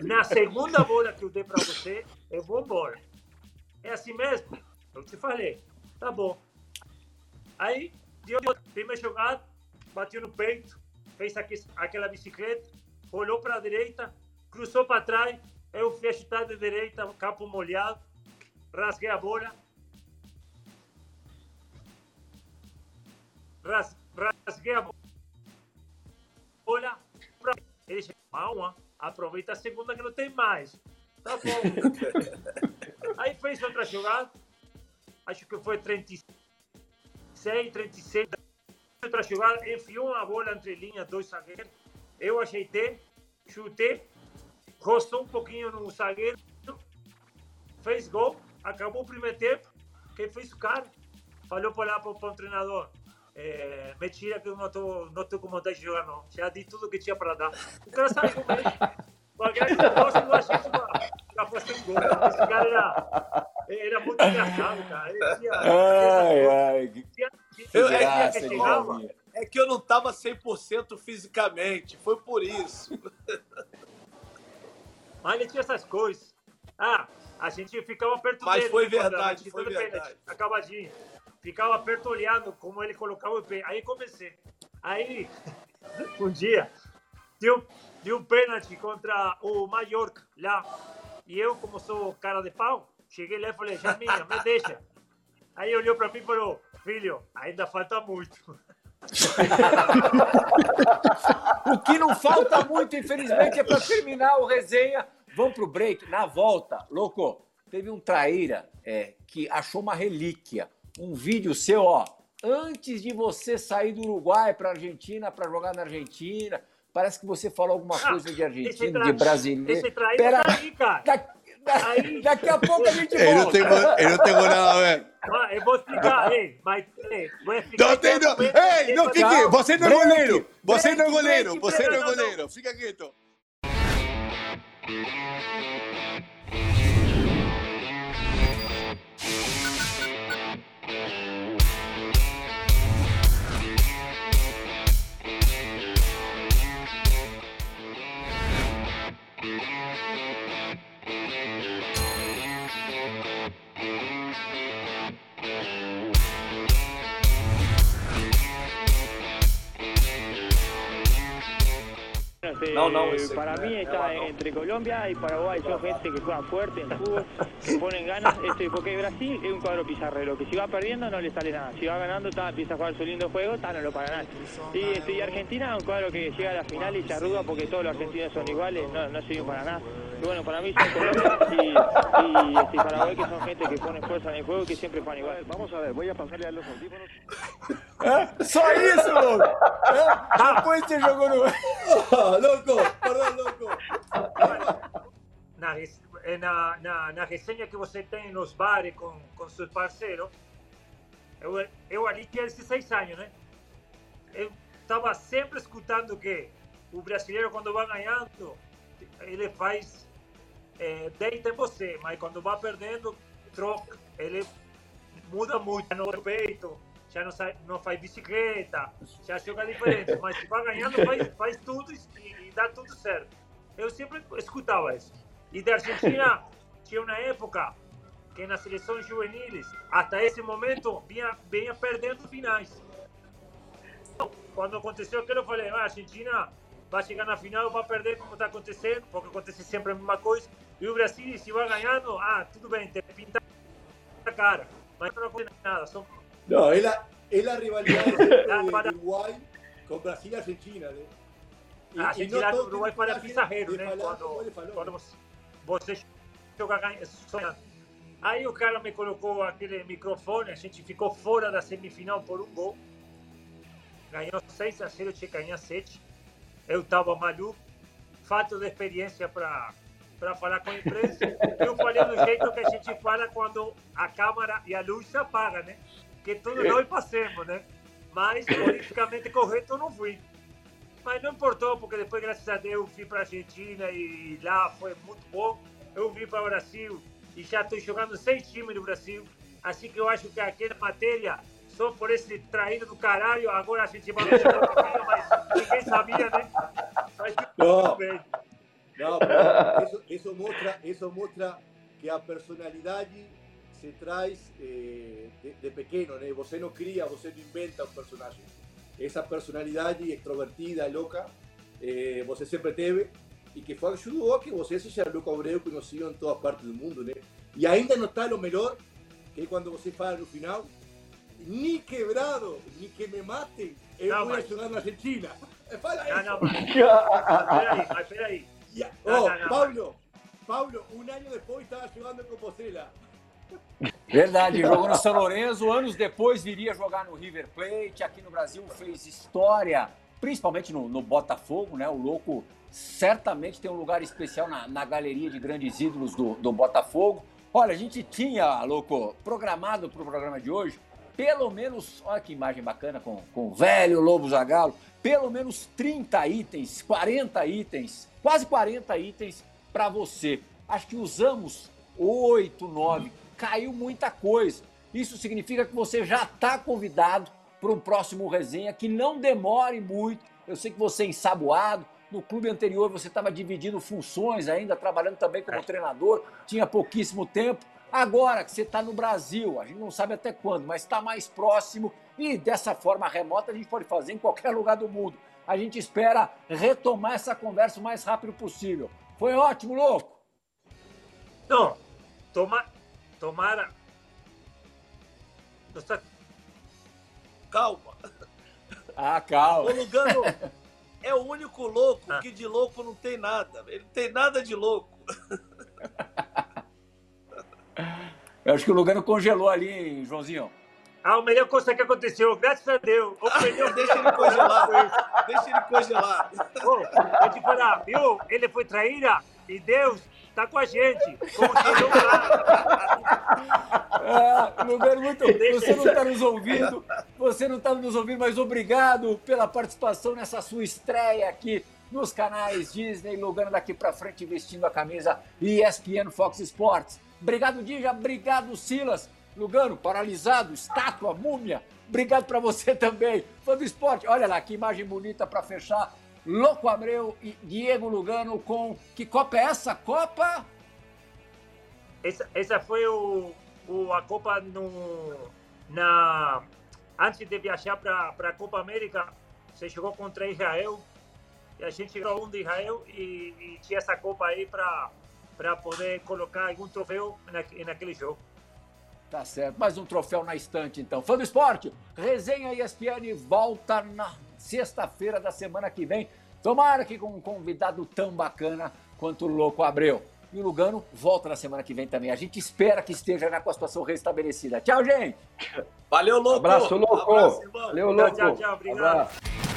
Na segunda bola que eu dei pra você, eu vou embora. É assim mesmo? Eu te falei. Tá bom. Aí, deu primeira jogada, bateu no peito, fez aqui, aquela bicicleta, olhou para a direita, cruzou para trás, Eu fui chutar de direita, campo molhado, rasguei a bola. Ras, rasguei a bola. Ele disse, calma, aproveita a segunda que não tem mais. Tá bom. <laughs> Aí fez outra jogada. Acho que foi 36, 36. Outra jogada, enfiou uma bola entre linhas, dois zagueiros. Eu ajeitei, chutei, rostou um pouquinho no zagueiro, fez gol, acabou o primeiro tempo. Quem fez o cara? Falou para lá para o treinador. É, me tira que eu não estou não tô com vontade de jogar, não. Já di tudo que tinha para dar. O cara saiu com ele. Qualquer coisa do agente para fazer um gol. Esse cara era, era muito engraçado, cara. Tinha, Ai, ai, que tinha, que Eu- tinha, é graça, que chegava, Djalminha? É que eu não tava 100% fisicamente, foi por isso. <laughs> Mas ele tinha essas coisas. Ah, a gente ficava perto Mas dele. foi né, verdade, foi pênalti, verdade. Acabadinho. Ficava perto olhando como ele colocava o pé. Aí comecei. Aí, <laughs> um dia, deu, deu um pênalti contra o Mallorca lá. E eu, como sou cara de pau, cheguei lá e falei, Jaminha, me deixa. Aí olhou para mim e falou, filho, ainda falta muito. <laughs> O que não falta muito, infelizmente, é para terminar o resenha. Vamos pro break. Na volta, louco, teve um traíra é, que achou uma relíquia. Um vídeo seu, ó. Antes de você sair do Uruguai para Argentina, para jogar na Argentina, parece que você falou alguma Ah, coisa de Argentina, de brasileiro. Esse traíra Pera- tá aí, cara. Da- Aí- daqui a pouco a gente Eu não, volta. tengo, eu não nada a ver. Ah, eu vou explicar, ei, mas ei, vou explicar. Não tem, não. Ei, não, Tchau. você não é goleiro. Você não é goleiro. Você não é goleiro. Fica quieto. No, no, Eh, para mí está entre Colombia y Paraguay. Son gente que juega fuerte en fútbol, que ponen ganas. Este, porque Brasil es un cuadro pizarrero, que si va perdiendo no le sale nada. Si va ganando, está, empieza a jugar su lindo juego, está, no lo para nada. Y, este, y Argentina es un cuadro que llega a la final y se arruga porque todos los argentinos son iguales, no, no sirven para nada. Y bueno, para mí son Colombia y, y, este, Paraguay, que son gente que pone fuerza en el juego y que siempre juegan igual. Vamos a ver, voy a pasarle a los audífonos. É, Só isso, louco. É, Depois você jogou no. loco, perdón, loco. na, res- eh, na, na, na resenha que você tem nos bares com, com seus parceiros, eu, eu ali tinha 16 anos, né? Eu estava sempre escutando que o brasileiro, quando vai ganhando, ele faz. É, deita em você, mas quando vai perdendo, troca. Ele muda muito no peito, já não, sai, não faz bicicleta, já joga diferente. Mas se vai ganhando, faz, faz tudo e, e dá tudo certo. Eu sempre escutava isso. E da Argentina, tinha uma época que nas seleções juveniles, até esse momento, vinha, vinha perdendo finais. Quando aconteceu aquilo, eu falei, ah, a Argentina vai chegar na final, vai perder como está acontecendo, porque acontece sempre a mesma coisa. E o Brasil, se vai ganhando, ah, tudo bem, te pinta a cara. Mas não acontece nada, são No, es la, es la rivalidad <laughs> de, Ah, Uruguay con Brasil y Argentina. ¿eh? Y- A lá no todo Uruguai para pizarreiro, né? Quando, falou. quando você, você joga sonhando. Aí o cara me colocou aquele microfone, a gente ficou fora da semifinal por um gol. Ganhou 6 a 0, tinha que ganhar 7. Eu estava maluco, falta de experiência para para falar com a imprensa. Eu falei do jeito que a gente fala quando a câmera e a luz se apagam, né? Que todos nós passemos, né? Mas politicamente correto eu não fui. Mas não importou, porque depois, graças a Deus, eu fui para a Argentina e lá foi muito bom. Eu vim para o Brasil e já estou jogando seis times no Brasil. Assim que eu acho que aquela matéria, só por esse traído do caralho, agora a gente vai <laughs> jogar mas ninguém sabia, né? Mas tudo bem. No, pero eso, <laughs> eso, muestra, eso muestra que a personalidade se traz eh, de, de pequeno, né? Você não cria, você não inventa um personagem. Essa personalidade extrovertida, louca, eh, você sempre teve e que foi, ajudou que você seja Louco Abreu conhecido em toda parte do mundo, né? E ainda não está o melhor, que é quando você fala no final, ni quebrado, ni que me matem, eu Não, vou mas- jogar na Argentina. <laughs> Fala isso. não, mas. <laughs> Peraí, mas peraí. Ya- No, Oh, no, no. Pablo, Pablo, um ano depois estava jogando com você lá. Verdade, jogou no São Lourenço, anos depois viria jogar no River Plate, aqui no Brasil fez história, principalmente no, no Botafogo, né? O louco certamente tem um lugar especial na, na galeria de grandes ídolos do, do Botafogo. Olha, a gente tinha, louco, programado para o programa de hoje, pelo menos, olha que imagem bacana com, com o velho Lobo Zagalo, pelo menos 30 itens, 40 itens, quase 40 itens para você. Acho que usamos 8, 9, caiu muita coisa. Isso significa que você já está convidado para um próximo resenha que não demore muito. Eu sei que você é ensaboado. No clube anterior você estava dividindo funções ainda, trabalhando também como treinador, tinha pouquíssimo tempo. Agora que você está no Brasil, a gente não sabe até quando, mas está mais próximo e dessa forma remota a gente pode fazer em qualquer lugar do mundo. A gente espera retomar essa conversa o mais rápido possível. Foi ótimo, louco! Não, toma, tomara. Está- Calma. Ah, calma. O Lugano <laughs> é o único louco que de louco não tem nada. Ele não tem nada de louco. <laughs> Eu acho que o Lugano congelou ali, hein, Joãozinho. A melhor coisa que aconteceu, graças a Deus. O melhor Deixa ele congelar. Deixa ele congelar. Ô, vou te falar, viu? Ele foi traíra e Deus tá com a gente. Como se não tá. Ah, Lugano, muito. Você não está nos ouvindo, você não está nos ouvindo, mas obrigado pela participação nessa sua estreia aqui nos canais Disney, Lugano daqui para frente vestindo a camisa ESPN Fox Sports. Obrigado, Dija. Obrigado, Silas. Lugano, paralisado, estátua, múmia. Obrigado para você <laughs> também. Fã do esporte. Olha lá, que imagem bonita para fechar. Louco Abreu e Diego Lugano com. Que Copa é essa? Copa? Essa, essa foi o, o, a Copa no, na, antes de viajar para a Copa América. Você jogou contra Israel e a gente jogou um de Israel e, e tinha essa Copa aí para poder colocar algum troféu na, naquele jogo. Tá certo. Mais um troféu na estante, então. Fã do esporte, resenha ESPN volta na sexta-feira da semana que vem. Tomara que com um convidado tão bacana quanto o Louco Abreu. E o Lugano volta na semana que vem também. A gente espera que esteja já com a situação restabelecida. Tchau, gente! Valeu, louco. Abraço, louco. Abraço. Valeu, Tchau, louco. tchau, tchau. Obrigado. Abraço.